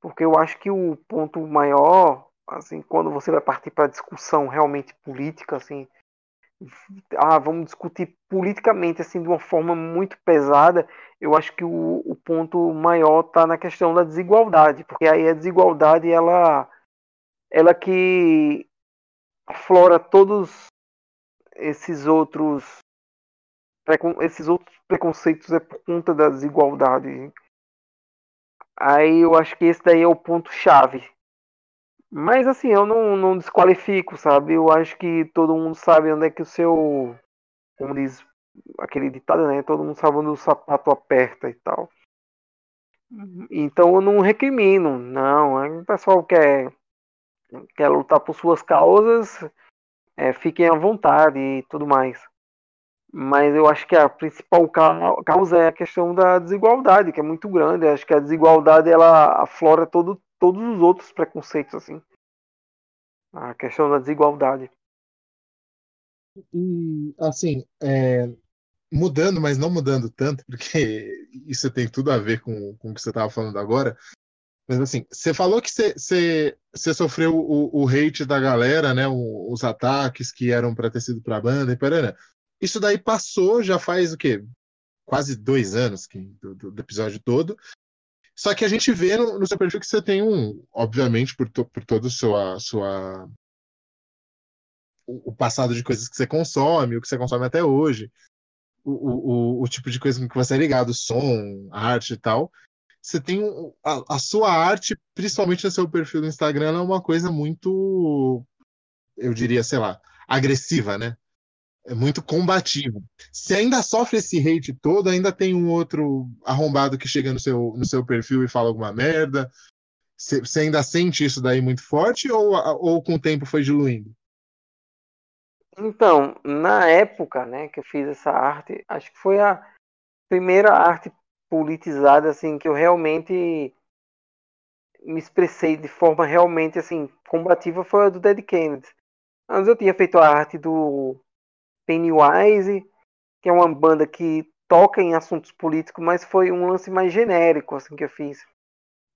Porque eu acho que o ponto maior, assim, quando você vai partir para discussão realmente política, assim, ah, vamos discutir politicamente assim de uma forma muito pesada, eu acho que o, o ponto maior está na questão da desigualdade, porque aí a desigualdade ela ela que aflora todos esses outros esses outros preconceitos é por conta da desigualdade. Aí eu acho que esse daí é o ponto chave Mas assim, eu não, não desqualifico, sabe? Eu acho que todo mundo sabe onde é que o seu. Como diz aquele ditado, né? Todo mundo sabe onde o sapato aperta e tal. Então eu não recrimino, não. O pessoal quer, quer lutar por suas causas, é, fiquem à vontade e tudo mais. Mas eu acho que a principal causa é a questão da desigualdade, que é muito grande. Eu acho que a desigualdade ela aflora todo, todos os outros preconceitos, assim. A questão da desigualdade. E, assim, é, mudando, mas não mudando tanto, porque isso tem tudo a ver com, com o que você estava falando agora. Mas assim, você falou que você, você, sofreu o, o, hate da galera, né? O, os ataques que eram para ter sido para a banda e parana. Isso daí passou, já faz o quê? Quase dois anos que, do, do, episódio todo. Só que a gente vê no, no seu perfil que você tem um, obviamente, por, to, por todo o sua, sua o passado de coisas que você consome, o que você consome até hoje o, o, o tipo de coisa que você é ligado, som, arte e tal, você tem a, a, sua arte, principalmente no seu perfil do Instagram, é uma coisa muito, eu diria, sei lá, agressiva, né? É muito combativa. Se ainda sofre esse hate todo, ainda tem um outro arrombado que chega no seu, no seu perfil e fala alguma merda. Você ainda sente isso daí muito forte ou, ou com o tempo foi diluindo? Então, na época, né, que eu fiz essa arte, acho que foi a primeira arte politizada assim que eu realmente me expressei de forma realmente assim combativa foi a do Dead Kennedy. Antes eu tinha feito a arte do Pennywise, que é uma banda que toca em assuntos políticos, mas foi um lance mais genérico assim que eu fiz.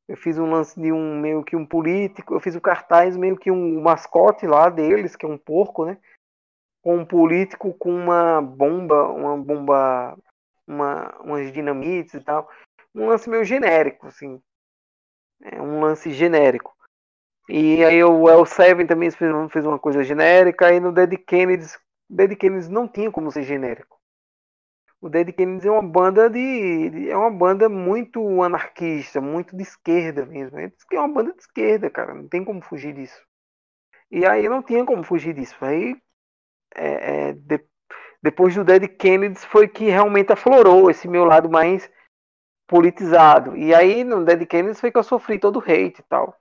Eu fiz um lance de um meio que um político, eu fiz o cartaz meio que um mascote lá deles, que é um porco, né? com um político com uma bomba, uma bomba, uma, umas dinamites e tal. Um lance meio genérico, assim. É um lance genérico. E aí o El Seven também fez, fez uma coisa genérica, aí no Dead Kennedys, Dead Kennedys não tinha como ser genérico. O Dead Kennedys é uma banda de, é uma banda muito anarquista, muito de esquerda mesmo. É uma banda de esquerda, cara, não tem como fugir disso. E aí não tinha como fugir disso. Aí é, é, de, depois do Dead Kennedys foi que realmente aflorou esse meu lado mais politizado. E aí no Dead Kennedys foi que eu sofri todo o hate e tal.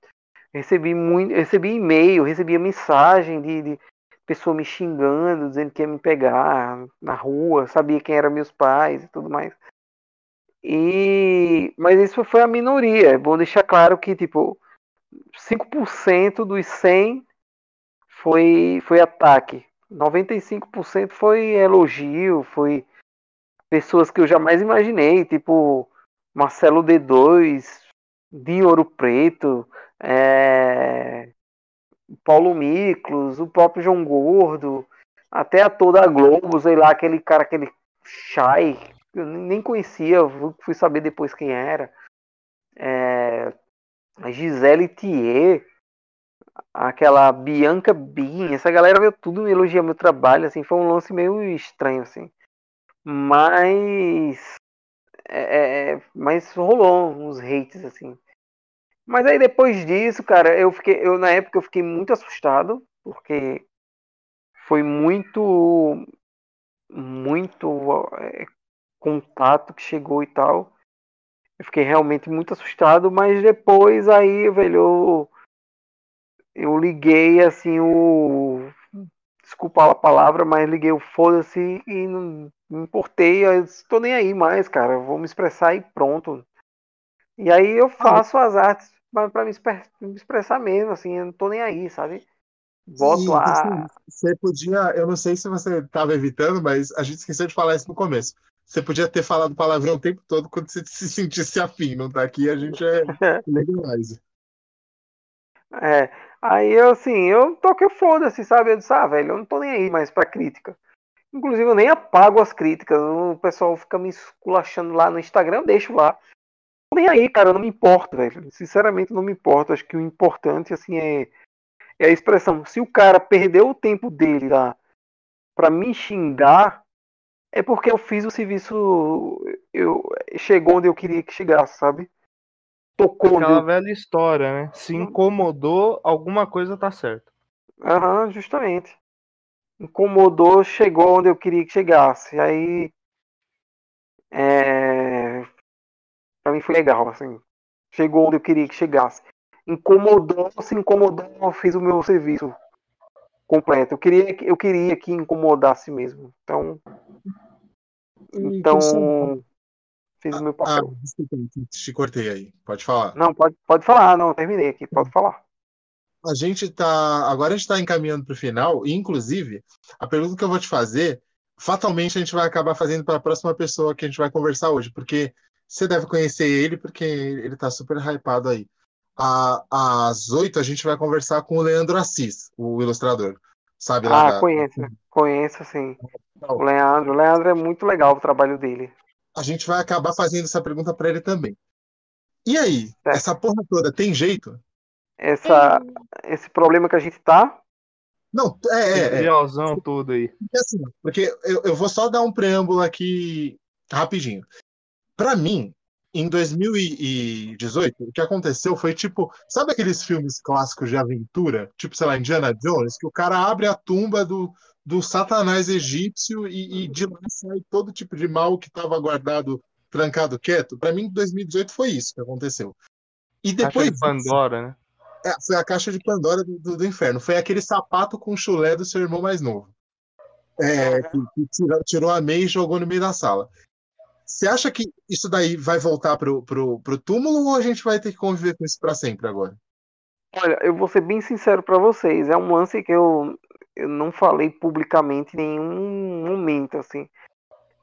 Recebi muito, recebi e-mail, recebia mensagem de, de pessoa me xingando, dizendo que ia me pegar na rua, sabia quem eram meus pais e tudo mais. E mas isso foi a minoria. É bom deixar claro que tipo 5% dos 100 foi foi ataque. 95% foi elogio, foi pessoas que eu jamais imaginei, tipo Marcelo D2, de Ouro Preto, é... Paulo Miklos, o próprio João Gordo, até a toda a Globo, sei lá, aquele cara, aquele Shai, eu nem conhecia, fui saber depois quem era. É... A Gisele Thier, aquela Bianca Bin, essa galera veio tudo elogiar meu trabalho, assim, foi um lance meio estranho, assim. Mas. É, é, mas rolou uns hates, assim. Mas aí depois disso, cara, eu fiquei. Eu, na época eu fiquei muito assustado, porque foi muito. Muito é, contato que chegou e tal. Eu fiquei realmente muito assustado, mas depois aí, velho, eu eu liguei assim o. Desculpa a palavra, mas liguei o foda-se e não me importei. Eu estou nem aí mais, cara. Vou me expressar e pronto. E aí eu faço as artes para me, me, expressar mesmo, assim, eu não tô nem aí, sabe? Boto a. Assim, você podia, eu não sei se você estava evitando, mas a gente esqueceu de falar isso no começo. Você podia ter falado palavrão o tempo todo quando você se sentisse afim, não tá aqui, a gente é legalize. É, Aí eu, assim, eu toquei foda-se, sabe? Eu disse, ah, velho, eu não tô nem aí mais pra crítica. Inclusive, eu nem apago as críticas. O pessoal fica me esculachando lá no Instagram, eu deixo lá. Nem aí, cara, eu não me importo, velho. Sinceramente, não me importo. Acho que o importante, assim, é, é a expressão. Se o cara perdeu o tempo dele lá pra me xingar, é porque eu fiz o serviço. Eu, chegou onde eu queria que chegasse, sabe? tocou onde Aquela eu... velha história, né? Se incomodou, alguma coisa tá certa. Aham, justamente. Incomodou, chegou onde eu queria que chegasse. Aí. É... Pra mim foi legal, assim. Chegou onde eu queria que chegasse. Incomodou, se incomodou, eu fiz o meu serviço completo. Eu queria, que- eu queria que incomodasse mesmo. Então, então fiz o meu Ah, papel. desculpa, te cortei aí. Pode falar. Não, pode, pode falar, não, terminei aqui, pode falar. A gente tá. Agora a gente está encaminhando para o final, e inclusive, a pergunta que eu vou te fazer, fatalmente a gente vai acabar fazendo para a próxima pessoa que a gente vai conversar hoje, porque você deve conhecer ele, porque ele está super hypado aí. À- Às oito a gente vai conversar com o Leandro Assis, o ilustrador. Sabe lá Ah, da- conheço, conheço sim. Então, O Leandro, o Leandro é muito legal o trabalho dele. a gente vai acabar fazendo essa pergunta para ele também. E aí, É. essa porra toda tem jeito? Essa, esse problema que a gente tá, Não, é, é, Esse é. todo aí. Porque assim, porque eu, eu vou só dar um preâmbulo aqui rapidinho. Pra mim, em 2018, o que aconteceu foi tipo, sabe aqueles filmes clássicos de aventura, tipo, sei lá, Indiana Jones, que o cara abre a tumba do, do Satanás egípcio e, e de lá sai todo tipo de mal que estava guardado, trancado quieto? Pra mim, em 2018 foi isso que aconteceu. E Caixa depois de Pandora, né? é, foi a caixa de Pandora do, do- do inferno. Foi aquele sapato com chulé do seu irmão mais novo. É, que, que tirou, tirou a meia e jogou no meio da sala. Você acha que isso daí vai voltar pro, pro, pro túmulo ou a gente vai ter que conviver com isso pra sempre agora? olha, eu vou ser bem sincero pra vocês, é um lance que eu, eu não falei publicamente em nenhum momento, assim.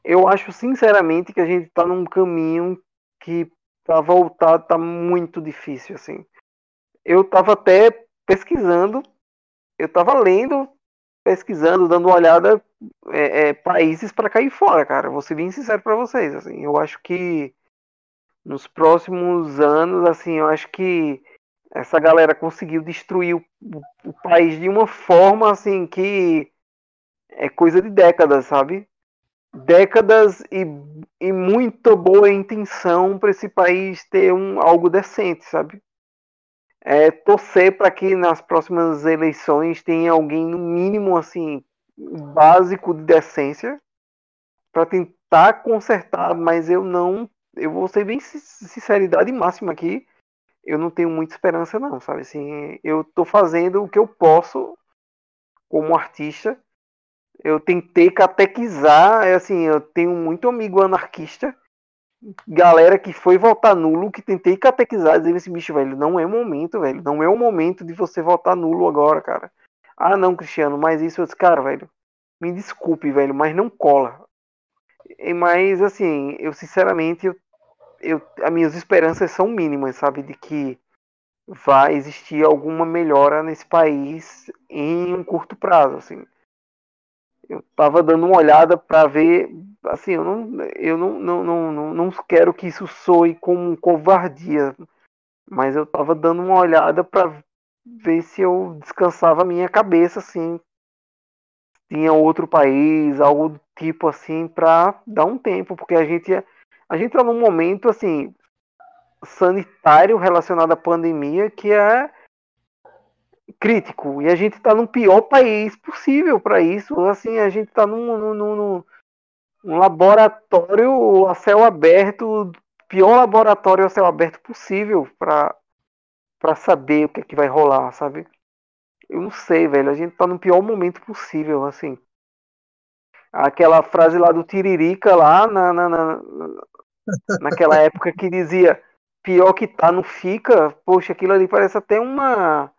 Eu acho sinceramente que a gente tá num caminho que pra voltar tá muito difícil, assim. Eu tava até pesquisando, eu tava lendo, pesquisando, dando uma olhada é, é, países para cair fora, cara. Vou ser bem sincero para vocês, assim. Eu acho que nos próximos anos, assim, eu acho que essa galera conseguiu destruir o, o- país de uma forma, assim, que é coisa de décadas, sabe? Décadas e, e muita boa intenção para esse país ter um, algo decente, sabe? É, torcer para que nas próximas eleições tenha alguém no mínimo assim básico de decência para tentar consertar, mas eu não, eu vou ser bem sin- sinceridade máxima aqui, eu não tenho muita esperança não, sabe assim, eu tô fazendo o que eu posso como artista. Eu tentei catequizar, é assim, eu tenho muito amigo anarquista galera que foi votar nulo, que tentei catequizar, dizendo esse bicho, velho, não é o momento, velho. Não é o momento de você votar nulo agora, cara. Ah, não, Cristiano, mas isso, eu disse, cara, velho, me desculpe, velho, mas não cola. Mas, assim, eu sinceramente, eu, eu, as minhas esperanças são mínimas, sabe, de que vai existir alguma melhora nesse país em um curto prazo, assim. Eu tava dando uma olhada para ver, assim, eu não, eu não, não, não, não, quero que isso soe como covardia, mas eu tava dando uma olhada para ver se eu descansava a minha cabeça, assim, tinha outro país, algo do tipo assim, para dar um tempo, porque a gente, a gente tá num momento, assim, sanitário relacionado à pandemia que é crítico e a gente está no pior país possível para isso. Assim, a gente está num, num, num, num laboratório a céu aberto, pior laboratório a céu aberto possível para para saber o que é que vai rolar, sabe? Eu não sei, velho. A gente tá no pior momento possível, assim. Aquela frase lá do Tiririca lá na, na, na naquela época que dizia pior que tá, não fica. Poxa, aquilo ali parece até uma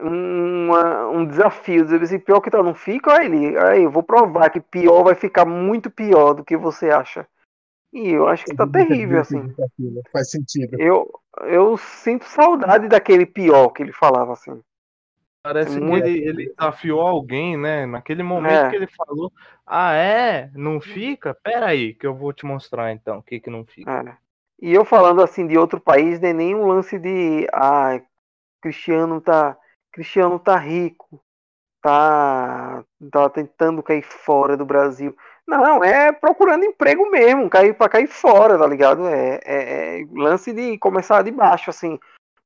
uma, um desafio. Dizer assim, pior que tá, não fica, olha ele. Aí, eu vou provar que pior vai ficar muito pior do que você acha. E eu acho que tá terrível, assim. Faz sentido. Eu, eu sinto saudade daquele pior que ele falava, assim. Parece Muito- que ele, ele desafiou alguém, né? Naquele momento É. que ele falou: Ah, é? Não fica? Pera aí, que eu vou te mostrar então o que, que não fica. É. E eu falando assim de outro país, nem nenhum lance de ah, Cristiano tá Cristiano tá rico, tá tá tentando cair fora do Brasil. Não, é procurando emprego mesmo, cair para cair fora, tá ligado? É, é, é, lance de começar de baixo, assim,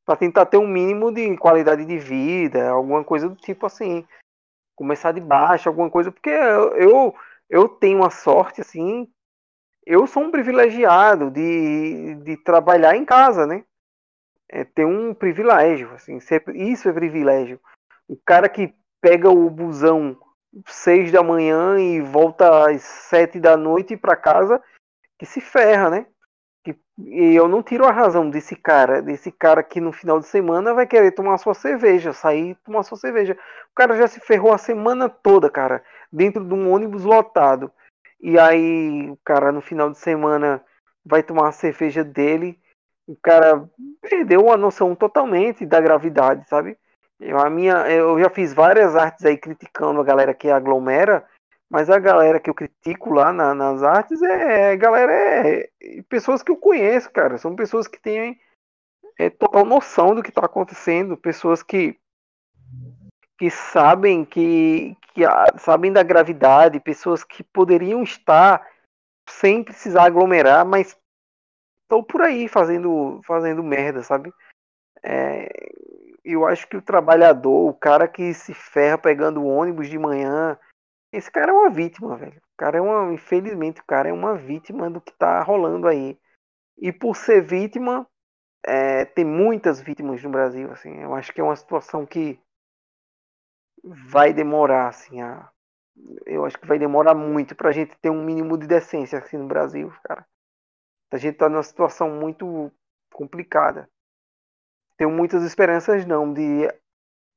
para tentar ter um mínimo de qualidade de vida, alguma coisa do tipo assim. Começar de baixo, alguma coisa, porque eu, eu, tenho uma sorte, assim, eu sou um privilegiado de, de trabalhar em casa, né? É, ter um privilégio, assim, isso é privilégio. O cara que pega o busão seis da manhã e volta às sete da noite para casa, que se ferra, né? E eu não tiro a razão desse cara, desse cara que no final de semana vai querer tomar sua cerveja, sair tomar sua cerveja. O cara já se ferrou a semana toda, cara, dentro de um ônibus lotado. E aí o cara no final de semana vai tomar a cerveja dele. O cara perdeu a noção totalmente da gravidade, sabe? Eu, a minha, eu já fiz várias artes aí criticando a galera que aglomera, mas a galera que eu critico lá na, nas artes é, é galera é, é, pessoas que eu conheço, cara. São pessoas que têm é, total noção do que está acontecendo, pessoas que que sabem que, que sabem da gravidade, pessoas que poderiam estar sem precisar aglomerar, mas estão por aí fazendo fazendo merda, sabe? É, eu acho que o trabalhador, o cara que se ferra pegando ônibus de manhã, esse cara é uma vítima, velho. O cara é uma, infelizmente, o cara é uma vítima do que tá rolando aí. E por ser vítima, é, tem muitas vítimas no Brasil, assim. Eu acho que é uma situação que vai demorar, assim, a... eu acho que vai demorar muito pra gente ter um mínimo de decência assim no Brasil, cara. A gente tá numa situação muito complicada tenho muitas esperanças não de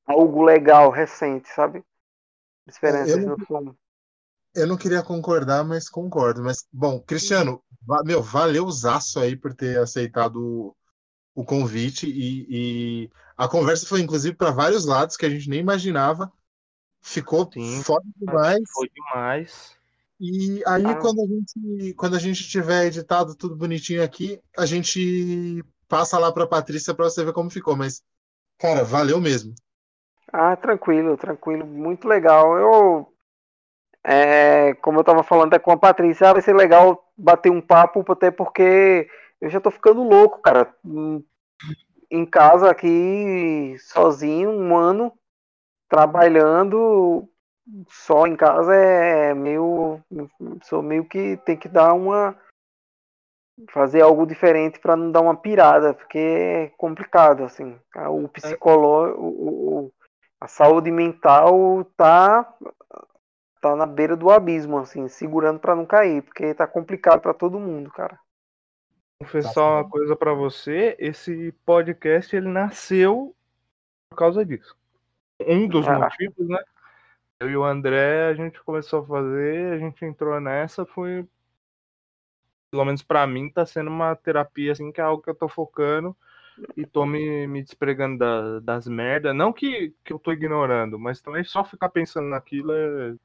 algo legal recente, sabe? Esperanças eu não, no fundo. Eu não queria concordar, mas concordo. Mas, bom, Cristiano, meu, valeu o zaço aí por ter aceitado o, convite e, e, a conversa foi inclusive para vários lados que a gente nem imaginava. Ficou Sim, foda demais. Foi demais. E aí, ah. quando, a gente, quando a gente tiver editado tudo bonitinho aqui, a gente passa lá para Patrícia para você ver como ficou, mas cara, valeu mesmo. Ah, tranquilo, tranquilo, muito legal. Eu é, como eu tava falando é com a Patrícia, vai ser legal bater um papo, até porque eu já tô ficando louco, cara. Em casa aqui, sozinho, um ano, trabalhando só em casa é meio. Sou meio que tem que dar uma fazer algo diferente para não dar uma pirada, porque é complicado, assim. O psicológico, o, a saúde mental tá tá na beira do abismo, assim, segurando para não cair, porque tá complicado para todo mundo, cara. Confessar uma coisa para você, esse podcast ele nasceu por causa disso. Um dos ah. motivos, né? Eu e o André, a gente começou a fazer, a gente entrou nessa, foi pelo menos para mim, tá sendo uma terapia, assim, que é algo que eu tô focando e tô me, me despregando da, das merdas. Não que, que eu tô ignorando, mas também só ficar pensando naquilo é.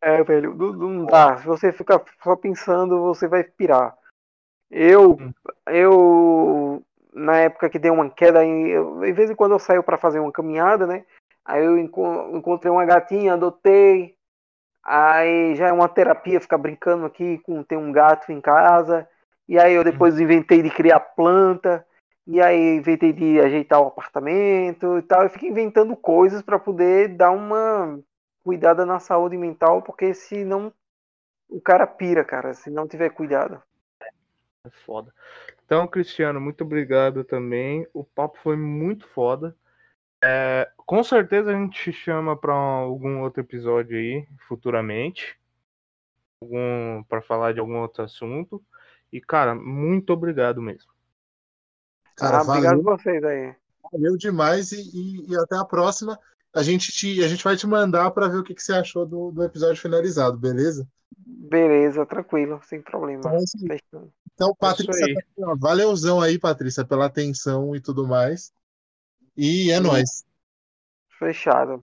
É, velho, não, dá. Se você ficar só pensando, você vai pirar. Eu, hum. eu, na época que deu uma queda, em, eu, de vez em quando eu saio para fazer uma caminhada, né? Aí eu encontrei uma gatinha, adotei, Aí já é uma terapia ficar brincando aqui com ter um gato em casa. E aí eu depois inventei de criar planta. E aí inventei de ajeitar o apartamento e tal. Eu fico inventando coisas para poder dar uma cuidada na saúde mental, porque senão o cara pira, cara, se não tiver cuidado. É foda. Então, Cristiano, muito obrigado também. O papo foi muito foda. É, com certeza a gente te chama para algum outro episódio aí futuramente, algum para falar de algum outro assunto. E cara, muito obrigado mesmo. Cara, ah, obrigado a vocês aí. Valeu demais e, e, e, até a próxima. A gente, te, a gente vai te mandar para ver o que, que você achou do, do episódio finalizado, beleza? Beleza, tranquilo, sem problema. Então, assim, então Patrícia, tá valeuzão aí, Patrícia, pela atenção e tudo mais. E é nóis. Fechado.